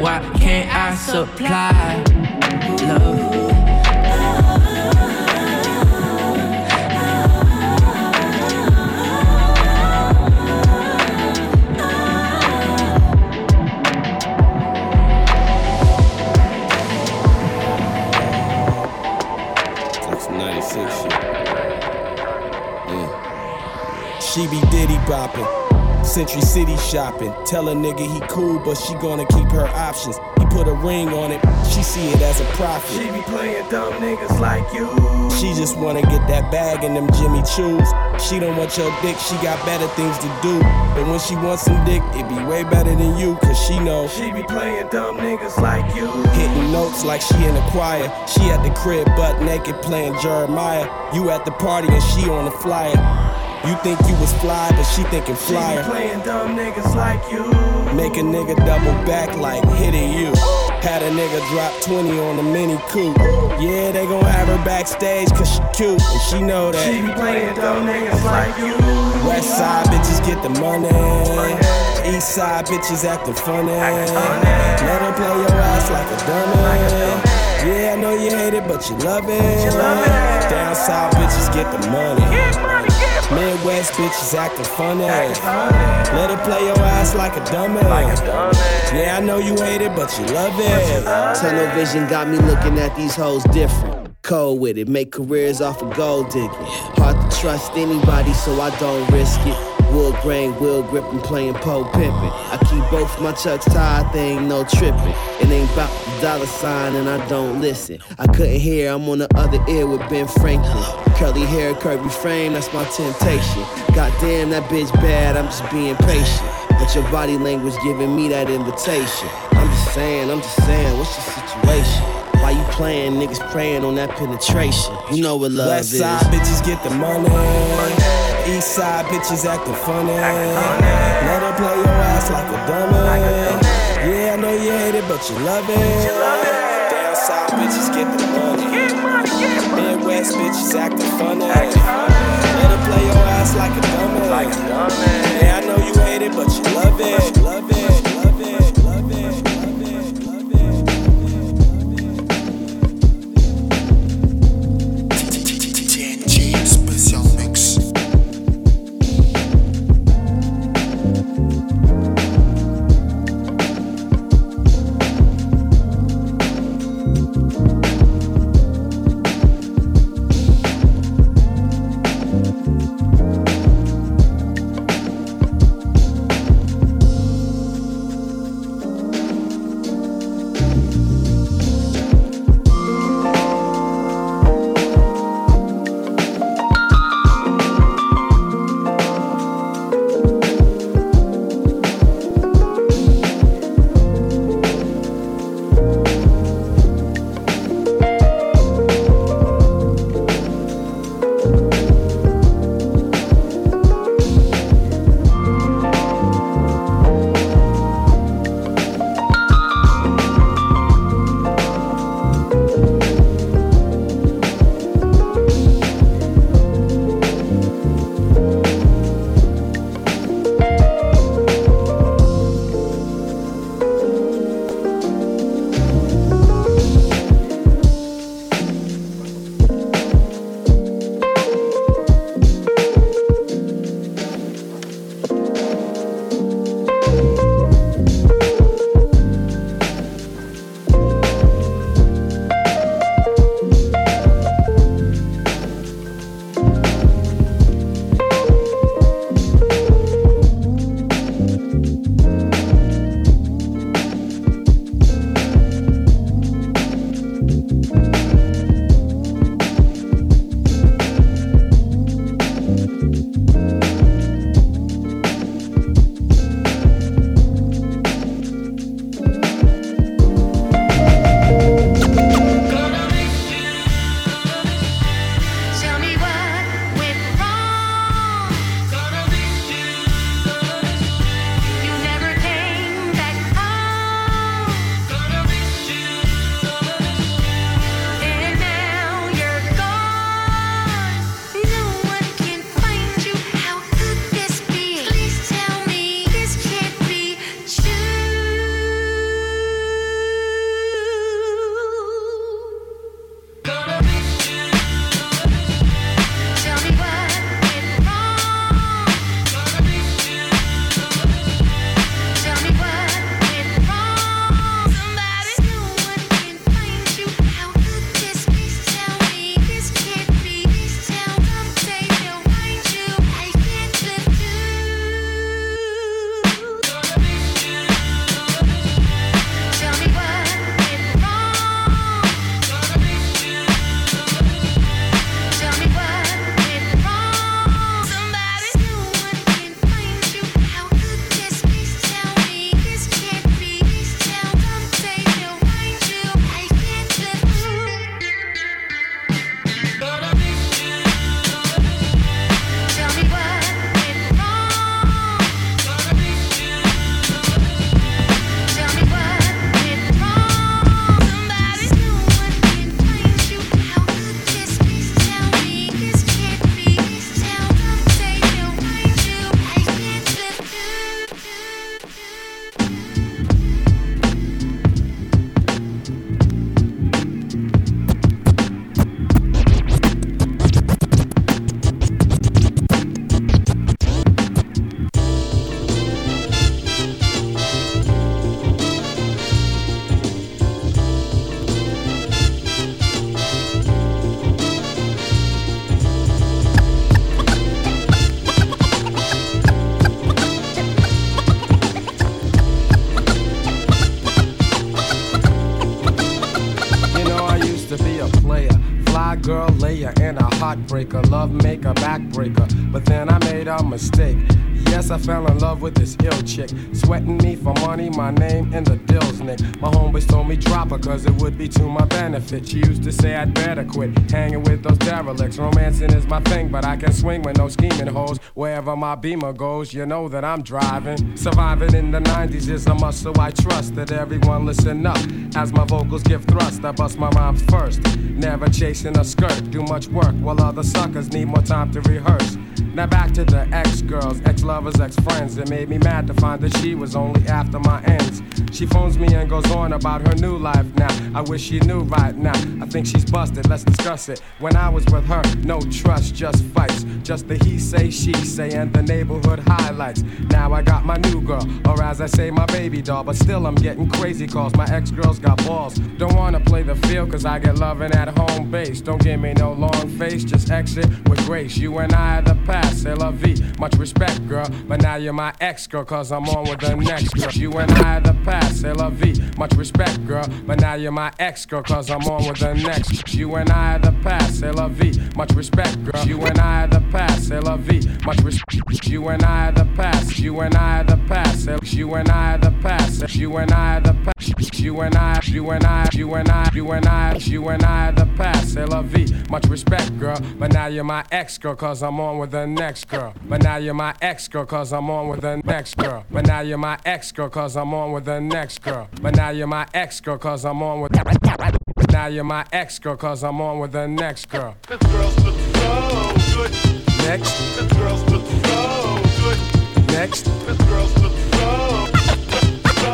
Why can't I supply love? Like 96 shit. She be diddy bopping, Century City shopping. Tell a nigga he cool, but she gonna keep her options. He put a ring on it, she see it as a profit. She be playing dumb niggas like you. She just wanna get that bag and them Jimmy Choos. She don't want your dick, she got better things to do. But when she wants some dick, it be way better than you, cause she know. She be playing dumb niggas like you. Hitting notes like she in a choir. She at the crib, butt naked, playing Jeremiah. You at the party and she on the flyer. You think you was fly, but she thinking flyer. playing dumb niggas like you. Make a nigga double back like hitting you. Had a nigga drop 20 on the mini coupe. Yeah, they gon' have her backstage cause she cute and she know that. She be playing dumb niggas like you. West side bitches get the money. East side bitches acting funny. Let her play your ass like a dummy. Yeah, I know you hate it, but you love it. Down south bitches get the money. Midwest bitches acting funny. Let her play your ass like a dummy. Yeah, I know you hate it, but you love it. Tunnel vision got me looking at these hoes different. Cold with it, make careers off of gold digging. Hard to trust anybody, so I don't risk it. Wood grain, wheel gripping, playing pole pimping. I keep both my chucks tied, they ain't no tripping. It ain't about the dollar sign, and I don't listen. I couldn't hear, I'm on the other ear with Ben Franklin. Curly hair, curvy frame, that's my temptation. Goddamn, that bitch bad, I'm just being patient. But your body language giving me that invitation. I'm just saying, I'm just saying, what's your situation? Why you playing, niggas praying on that penetration? You know what love West is. side bitches get the money. East side bitches acting funny. Let her play your ass like a dummy. Yeah, I know you hate it, but you love it. Down south bitches get the money. Midwest bitches acting funny. Let her play your ass like a dummy. Yeah, I know you hate it, but you love it. Love it. Love it. I fell in love with this ill chick. Sweating me for money, my name in the dills, Nick. My homeboys told me drop her, cause it would be to my benefit. She used to say I'd better quit hanging with those derelicts. Romancing is my thing, but I can swing with no scheming hoes. Wherever my beamer goes, you know that I'm driving. Surviving in the 90s is a must, so I trust that everyone listen up. As my vocals give thrust, I bust my rhymes first. Never chasing a skirt, do much work while other suckers need more time to rehearse. Now back to the ex girls, ex lovers, ex friends. It made me mad to find that she was only after my ends. She phones me and goes on about her new life now. I wish she knew right now. I think she's busted, let's discuss it. When I was with her, no trust, just fights. Just the he say, she say, and the neighborhood highlights. Now I got my new girl, or as I say, my baby doll. But still, I'm getting crazy calls. My ex girls got balls. Don't wanna play the field, cause I get loving at home base. Don't give me no long face, just exit with grace. You and I are the past, c'est la vie. Much respect, girl. But now you're my ex girl, cause I'm on with the next girl. You and I are the past, c'est la vie. Much respect, girl. But now you're my ex girl, cause I'm on with the next. You and I are the past, c'est la vie. Much respect, girl. You and I are the past, c'est la vie. Much respect. You and I are the past. You and I are the past. You and I are the past. You and I are the past. You and I, you and I, you and I, you and I, you and I are the past, c'est la vie. Much respect, girl. But now you're my ex girl, cause I'm on with the next girl. But now you're my ex girl, cause I'm on with the next girl. But now you're my ex girl, cause I'm on with the next girl. But now you're my ex girl, cause I'm on with. Now you're my ex girl, cause I'm on with the next girl. This girl's so good. Next, This girl's so good. next, This girl's so, so, so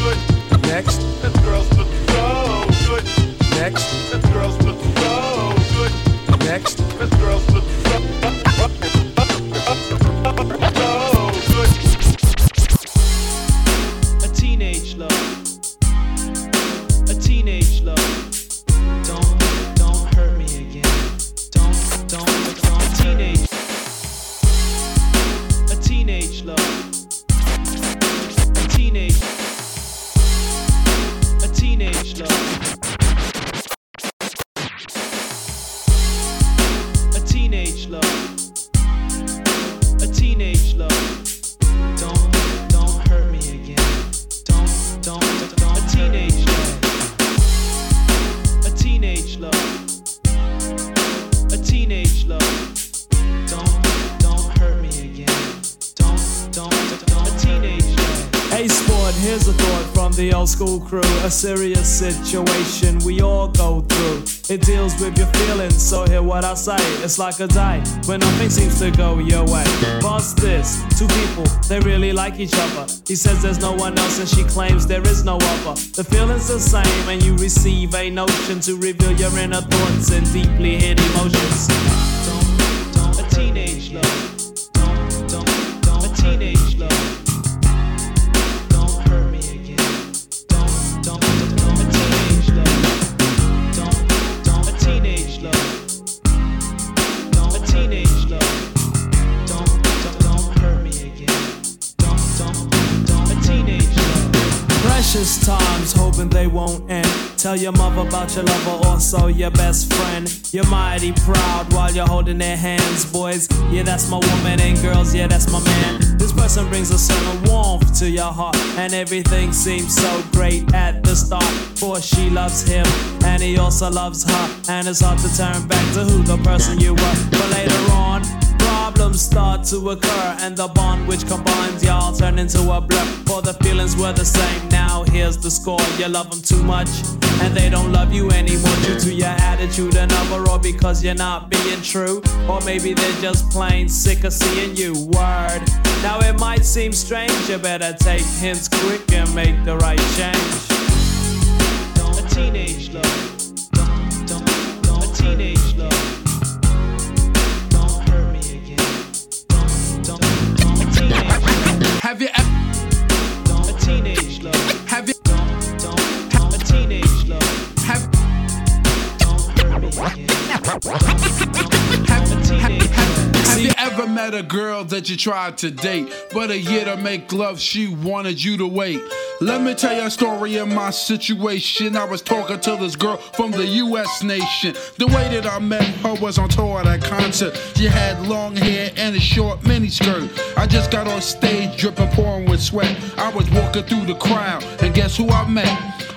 good. next, This girl's so good. next, This girl's so A serious situation we all go through. It deals with your feelings, so hear what I say. It's like a day when nothing seems to go your way. Boss this, two people, they really like each other. He says there's no one else and she claims there is no other. The feeling's the same and you receive a notion to reveal your inner thoughts and deeply hid emotions. A teenage love. Won't end. Tell your mother about your lover, also your best friend. You're mighty proud while you're holding their hands, boys. Yeah, that's my woman, and girls, yeah, that's my man. This person brings a certain warmth to your heart, and everything seems so great at the start. For she loves him, and he also loves her, and it's hard to turn back to who the person you were. But later on, problems start to occur and the bond which combines y'all turn into a blur for the feelings were the same. Now here's the score. You love them too much and they don't love you anymore due to your attitude another or because you're not being true. Or maybe they're just plain sick of seeing you. Word. Now it might seem strange. You better take hints quick and make the right change. A teenage love. Don't, don't, don't. A teenage love. Have you ever? A teenage love. Have you? Don't, don't. A teenage love. Have Don't hurt me again. <laughs> You ever met a girl that you tried to date, but a year to make love, she wanted you to wait? Let me tell you a story of my situation. I was talking to this girl from the US nation. The way that I met her was on tour at a concert. She had long hair and a short miniskirt. I just got on stage dripping, pouring with sweat. I was walking through the crowd, and guess who I met?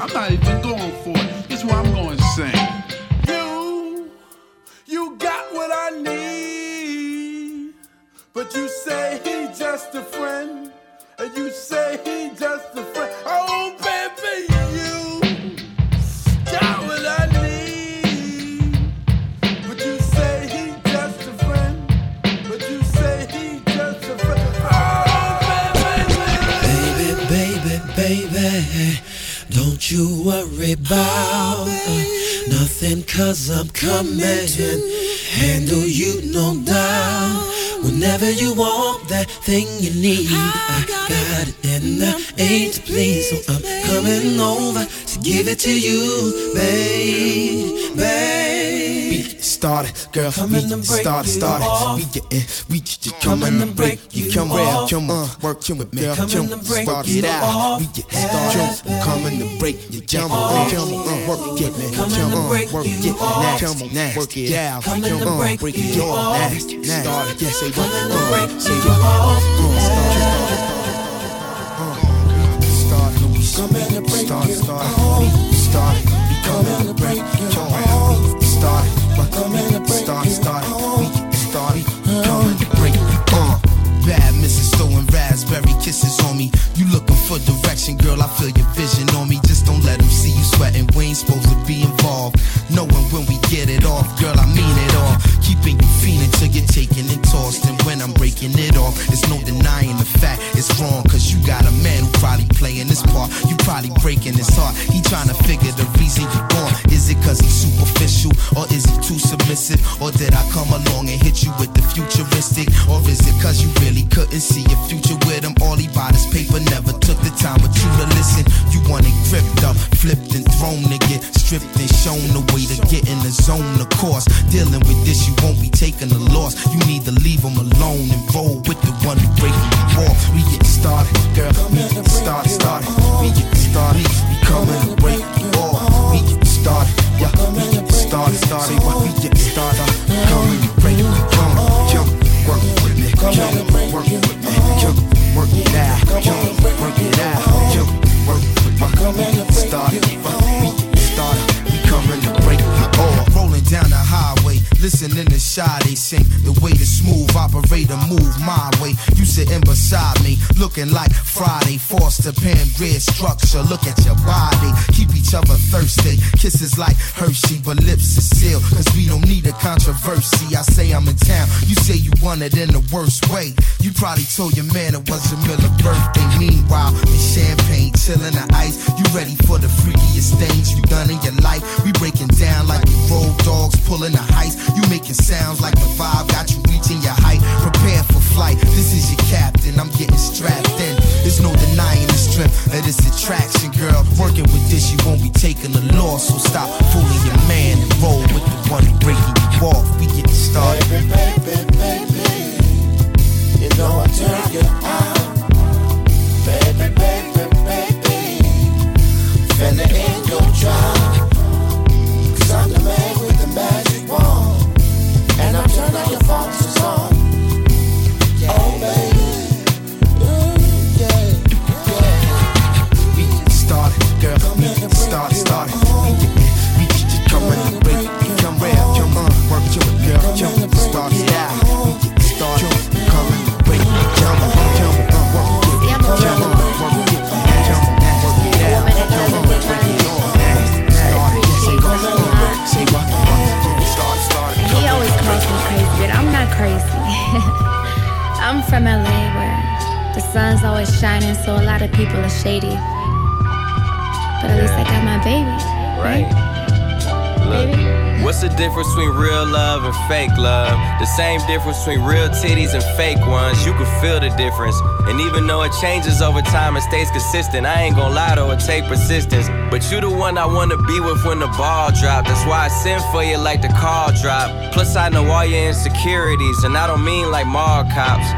I'm not even going for it. This is what I'm going to sing. You, you got what I need, but you say he just a friend, and you say he just a friend. Oh, baby, you worry about uh, nothing cause I'm coming. Handle you no doubt. Whenever you want that thing you need, I got it and I ain't to please. So I'm coming over to give it to you, babe, babe. Started, girl, Come we get started, started. off. We getting, we just Come come and break You come around, off. come on, work, come with me, Come come in and break it out. We get started, Yeah, come in to break you jump off. on, come on, work, get me, Come come in and on, break work, you get me, off. come on, nasty, work it. out, Come in come and on, break break you it off, off. nasty, nasty, started, yes, say what, Come in and uh, break say you what, off. start, we come in to break start, start, we start, we come in to break you off. We start, we come in to break start, start, we start, we come to break uh. Bad Mrs. throwing raspberry kisses on me. You looking for direction, girl? I feel your vision on me. Just don't let them see you sweating. We ain't supposed to be involved. Knowing when we get it off, girl, I mean it all. Keeping you feeling till you're taking and tossed. And when I'm breaking it off, it's no denying fact it's wrong. Cause you got a man who probably playing this part. You probably breaking his heart. He trying to figure the reason you gone. Is it cause he's superficial? Or is he too submissive? Or did I come along and hit you with the futuristic? Or is it cause you really couldn't see your future with him? All he bought his paper, never took the time with you to listen. You want it gripped up, flipped and thrown to get stripped and shown the way to get in the zone. Of course, dealing with this, you won't be taking a loss. You need to leave him alone and roll with the one who breaking you off. We get started, girl. We get started, started. We get started. We coming to break you off. We get started, yeah. We get started, started. We get started. Coming to break you off. Jump, work with me. Jump, work with me. Jump, work it out. Jump, work it out. Jump, work with get started. We get started. We coming to break you off. Rolling down the highway, listening to Sade sing. The way the smooth operator move my way. You sitting beside me, looking like Friday. Foster Pam red structure. Look at your body. Keep each other thirsty. Kisses like Hershey, but lips are sealed. Cause we don't need a controversy. I say I'm in town. You say you want it in the worst way. You probably told your man it was a Miller birthday. Meanwhile, the champagne chilling the ice. You ready for the freakiest things you done in your life? We breaking down like road dogs pulling a heist. You making sounds like the vibe got you reaching your height. Prepare for flight. This is your captain. I'm getting strapped in. There's no denying the strength of this attraction, girl. Working with this, you won't be taking a loss. So stop fooling your man and roll with the one breaking you off. We getting started. Baby, baby, baby. you know I turn you on. Baby, baby, baby, finna in your job. Cause I'm the man From LA where the sun's always shining, so a lot of people are shady. But at least I got my baby. Right. Look, what's the difference between real love and fake love? The same difference between real titties and fake ones. You can feel the difference. And even though it changes over time and stays consistent, I ain't gonna lie to it take persistence. But you the one I wanna be with when the ball drop. That's why I send for you like the call drop. Plus I know all your insecurities, and I don't mean like mall cops.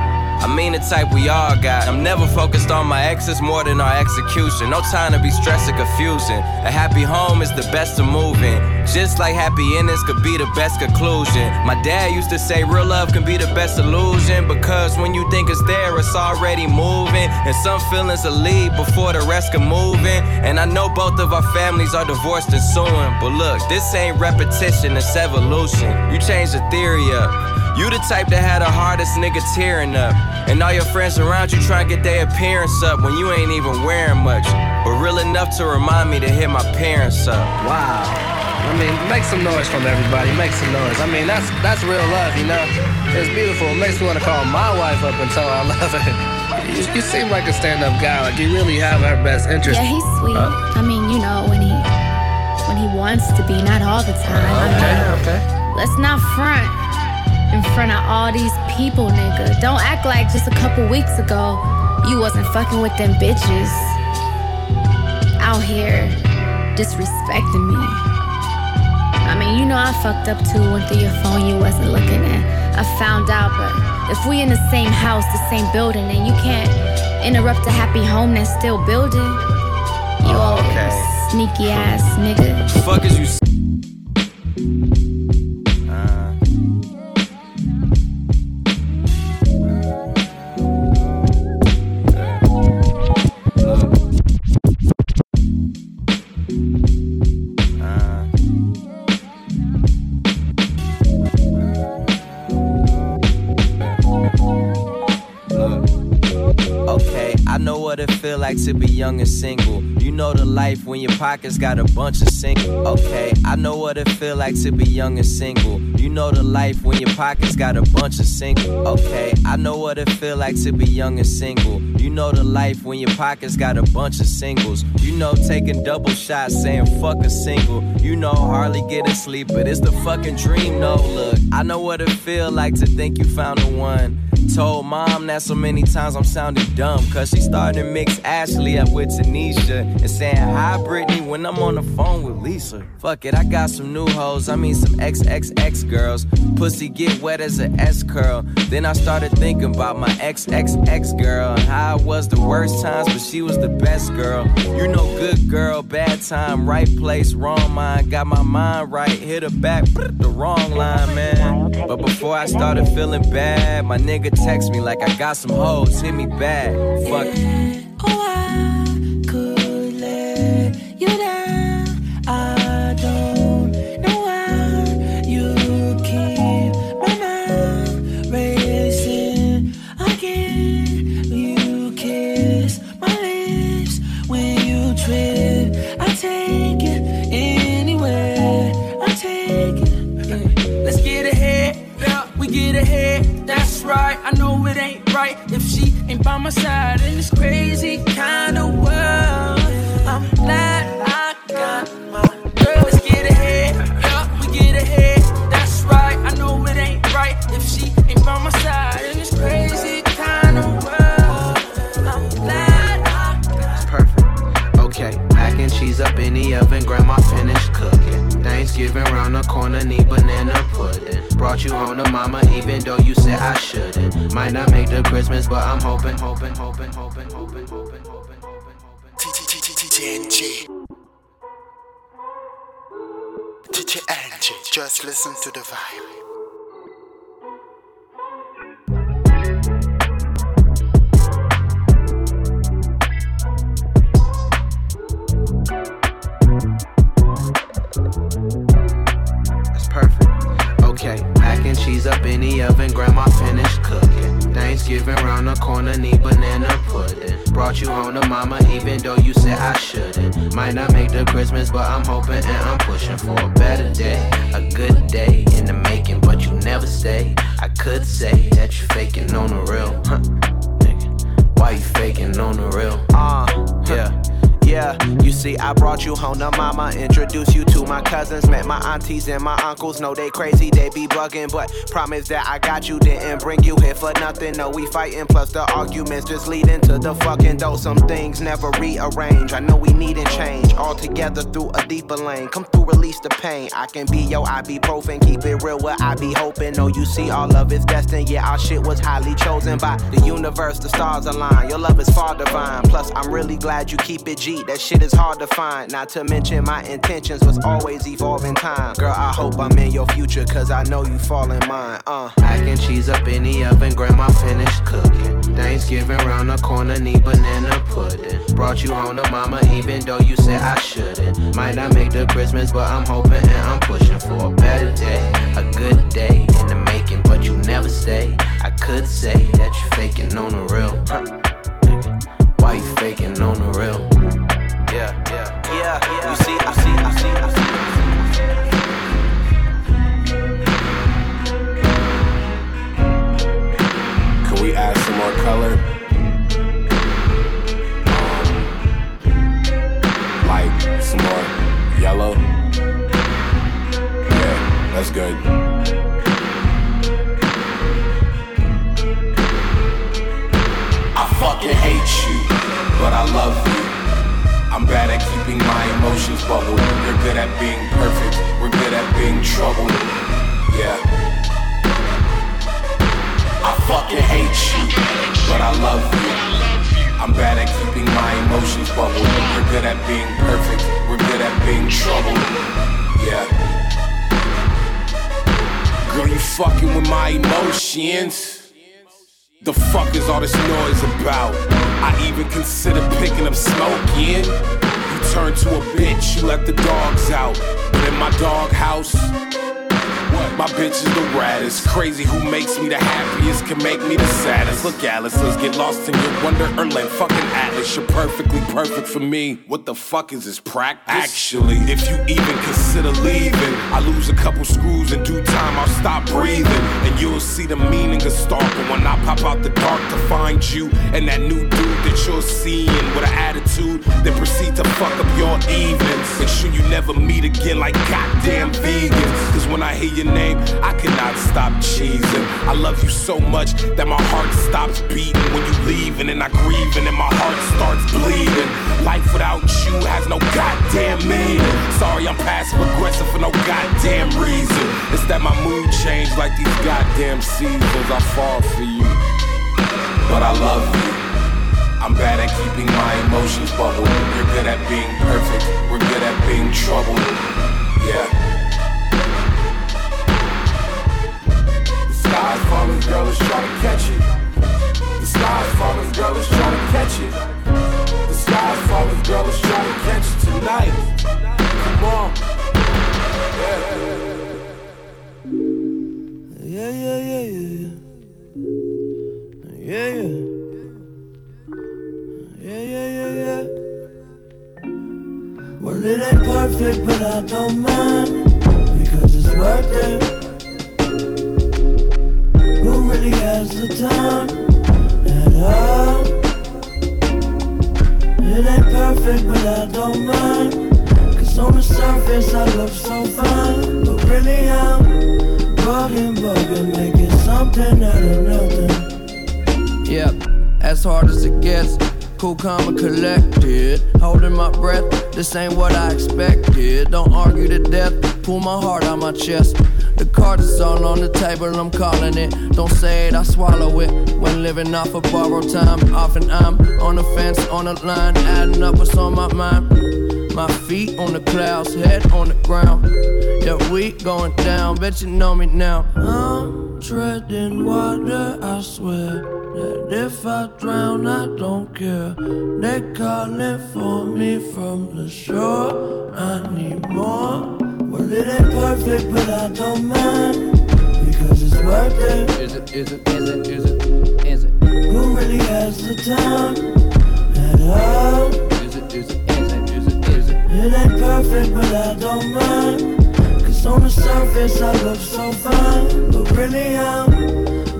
I mean the type we all got. I'm never focused on my exes more than our execution. No time to be stressed or confusing. A happy home is the best of moving. Just like happy endings could be the best conclusion. My dad used to say real love can be the best illusion because when you think it's there, it's already moving. And some feelings will leave before the rest can move in. And I know both of our families are divorced and suing. But look, this ain't repetition, it's evolution. You change the theory up. You the type that had the hardest nigga tearing up. And all your friends around you try to get their appearance up when you ain't even wearing much. But real enough to remind me to hit my parents up. Wow. I mean, make some noise from everybody. Make some noise. I mean, that's that's real love, you know. It's beautiful. It makes me want to call my wife up and tell her I love her. <laughs> You, you seem like a stand-up guy. Like you really have her best interest. Yeah, he's sweet. Uh, I mean, you know, when he when he wants to be, not all the time. I okay, mean, okay. Let's not front in front of all these people, nigga. Don't act like just a couple weeks ago you wasn't fucking with them bitches out here disrespecting me. I mean, you know I fucked up too. Went through your phone you wasn't looking at. I found out, but if we in the same house, the same building, and you can't interrupt a happy home that's still building. You Oh, okay. sneaky ass nigga. Fuck is you. To be young and single. You know the life when your pockets got a bunch of single. Okay, I know what it feel like to be young and single. You know the life when your pockets got a bunch of single. Okay, I know what it feel like to be young and single. You know the life when your pockets got a bunch of singles. You know taking double shots saying fuck a single. You know hardly getting sleep, but it's the fucking dream. No, look, I know what it feel like to think you found the one. Told mom that so many times I'm sounding dumb. Cause she started to mix Ashley up with Tanisha. And saying hi, Brittany, when I'm on the phone with Lisa. Fuck it, I got some new hoes. I mean, some XXX girls. Pussy get wet as an S curl. Then I started thinking about my XXX girl. And how it was the worst times, but she was the best girl. You know, good girl, bad time, right place, wrong mind. Got my mind right, hit her back, <laughs> the wrong line, man. But before I started feeling bad, my nigga text me like I got some hoes, hit me back. Fuck oh, it. could by my side in this crazy kind of world. I'm glad I got my girl. Let's get ahead, yeah, we get ahead. That's right, I know it ain't right if she ain't by my side in this crazy kind of world. I'm glad I It's perfect. Okay, mac and cheese up in the oven, grandma finished cooking. Thanksgiving round the corner, need banana pudding. Brought you home to mama, even though you said I shouldn't. Might not make the Christmas, but I'm hoping, hoping, hoping, hoping, hoping, hoping, hoping. DJ Enjay, just listen to the vibe. Up in the oven, grandma finished cooking. Thanksgiving round the corner, need banana pudding. Brought you home to mama, even though you said I shouldn't. Might not make the Christmas, but I'm hoping and I'm pushing for a better day. A good day in the making, but you never stay. I could say that you're faking on the real, huh? Nigga, why you faking on the real. Uh, yeah. Yeah, you see, I brought you home to mama, introduced you to my cousins, met my aunties and my uncles. Know they crazy, they be bugging, but promise that I got you, didn't bring you here for nothing. No, we fighting, plus the arguments just leading to the fucking dough. Some things never rearrange. I know we needin' change, all together through a deeper lane. Come through, release the pain. I can be yo, I be ibuprofen, keep it real, what I be hoping. No, you see, all of it's destined. Yeah, our shit was highly chosen by the universe, the stars align. Your love is far divine. Plus, I'm really glad you keep it G. That shit is hard to find. Not to mention my intentions was always evolving time. Girl, I hope I'm in your future, cause I know you fall in mine. Uh. Mac and cheese up in the oven, grandma finished cooking. Thanksgiving round the corner, need banana pudding. Brought you home to mama, even though you said I shouldn't. Might not make the Christmas, but I'm hoping and I'm pushing for a better day. A good day in the making, but you never stay. I could say that you're faking on the real. Why you faking on the real? Color? Like some more yellow? Yeah, that's good. I fucking hate you, but I love you. I'm bad at keeping my emotions bubbled. You're good at being perfect. We're good at being troubled. Yeah. Fucking hate you, but I love you. I'm bad at keeping my emotions bubbled. We're good at being perfect. We're good at being troubled. Yeah. Girl, you fucking with my emotions. The fuck is all this noise about? I even consider picking up smoking. You turn to a bitch, you let the dogs out. But in my doghouse, my bitch is the raddest. Crazy who makes me the happiest can make me the saddest. Look, Alice, let's get lost in your wonderland. Fucking Atlas, you're perfectly perfect for me. What the fuck is this practice? Actually, if you even consider leaving, I lose a couple screws in due time. I'll stop breathing, and you'll see the meaning of stalking when I pop out the dark to find you and that new dude that you're seeing with an attitude. that proceed to fuck up your evenings. Make sure you never meet again like goddamn vegans. Cause when I hear your name, I cannot stop cheesing. I love you so much that my heart stops beating when you leave, and then I grieve, and then my heart starts bleeding. Life without you has no goddamn meaning. Sorry, I'm passive aggressive for no goddamn reason. It's that my mood changed like these goddamn seasons. I fall for you, but I love you. I'm bad at keeping my emotions bubbled. You're good at being perfect. We're good at being troubled. Yeah. Sky's falling, girl, let's try to catch it. The sky's falling, girl, let's try to catch it. The sky's falling, girl, let's try to catch it tonight. Come on. Yeah, yeah, yeah, yeah. Yeah, yeah. Yeah, yeah, yeah, yeah. Well, it ain't perfect, but I don't mind because it's worth it. Really has the time at all? Uh, it ain't perfect, but I don't mind. Cause on the surface I look so fine, but really I'm bugging, bugging, making something out of nothing. Yep, as hard as it gets. Cool, calm, and collected. Holding my breath, this ain't what I expected. Don't argue to death, pull my heart out my chest. The card is all on the table, I'm calling it. Don't say it, I swallow it. When living off of borrowed time, often I'm on the fence, on the line, adding up what's on my mind. My feet on the clouds, head on the ground. Yeah, we going down, bet you know me now. I'm treading water, I swear that if I drown, I don't care. They calling for me from the shore. I need more. Well, it ain't perfect, but I don't mind because it's worth it. Is it, is it, is it, is it, is it? Who really has the time at all? Is it, is it, is it, is it, is it? It ain't perfect, but I don't mind. Cause on the surface I look so fine. But really I'm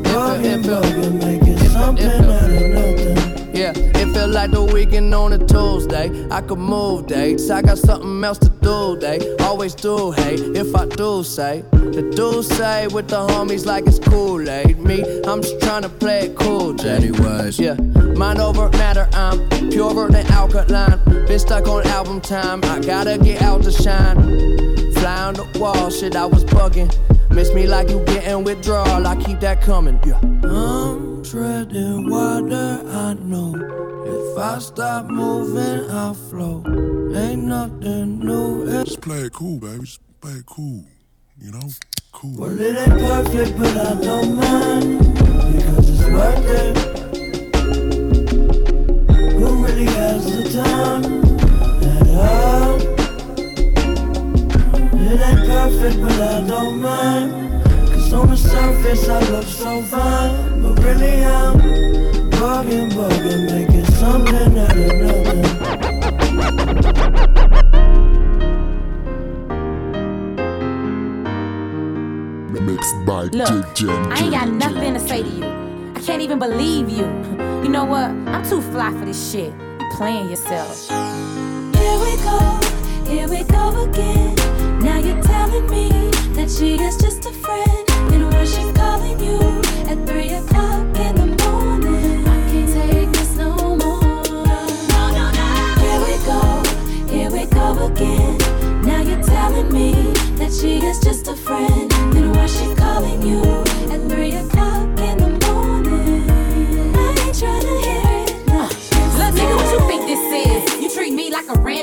bugging, bugging, making something out of nothing. Yeah, if like the weekend on a Tuesday. I could move dates, I got something else to do, they always do, hey, if I do say. The do say with the homies like it's Kool-Aid. Me, I'm just trying to play it cool, J. Anyways, yeah. Mind over matter, I'm purer than alkaline. Been stuck on album time, I gotta get out to shine. Fly on the wall, shit, I was bugging. Miss me like you getting withdrawal, I keep that coming, yeah. Treading water, I know. If I stop moving, I'll float. Ain't nothing new. Just play it cool, baby. Just play it cool. You know? Cool. Well, it ain't perfect, but I don't mind. Because it's worth it. Who really has the time at all? It ain't perfect, but I don't mind. Cause on the surface I look so fine. But really I'm bugging, bugging, making something out of nothing. Mixed by Look, DJ I ain't got nothing to say to you. I can't even believe you. You know what? I'm too fly for this shit. You playing yourself. Here we go, here we go again. Now you're telling me that she is just a friend.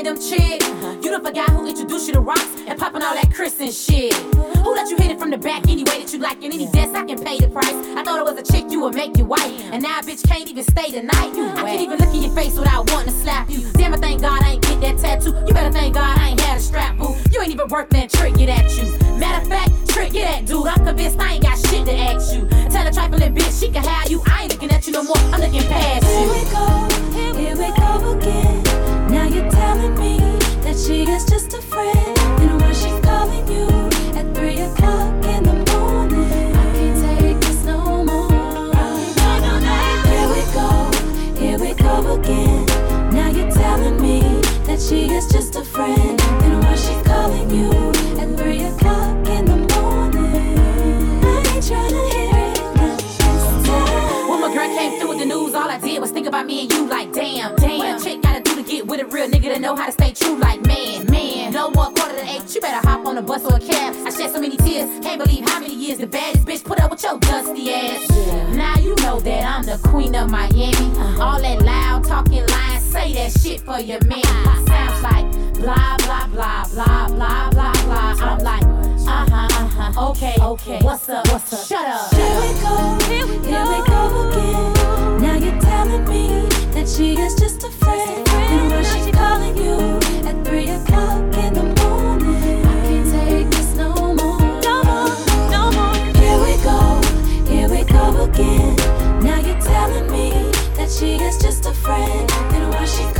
Random chick. You the guy who introduced you to rocks and popping all that Chris and shit. Anyway that you like? In any dance, I can pay the price. I thought it was a chick you would make you white. And now a bitch can't even stay the night. I can't even look in your face without wanting to slap you. Damn, I thank God I ain't get that tattoo. You better thank God I ain't had a strap, boo. You ain't even worth that trick, get at you. Matter of fact, trick, get at dude. I'm convinced I ain't got shit to ask you. Tell a trifling bitch she can have you. I ain't looking at you no more. I'm looking past you. Here we go, here we go again. Now you're telling me that she is just a friend. Nigga know how to stay true like, man, man. No more quarter to eight, you better hop on a bus or a cab. I shed so many tears, can't believe how many years the baddest bitch put up with your dusty ass. Now you know that I'm the queen of Miami. All that loud talking lines, say that shit for your man. Sounds like blah, blah, blah, blah, blah, blah, blah. I'm like, uh huh, uh huh. Okay, okay. What's up, what's up? Shut up. Here we go, here we go again. She is just a friend. And why she's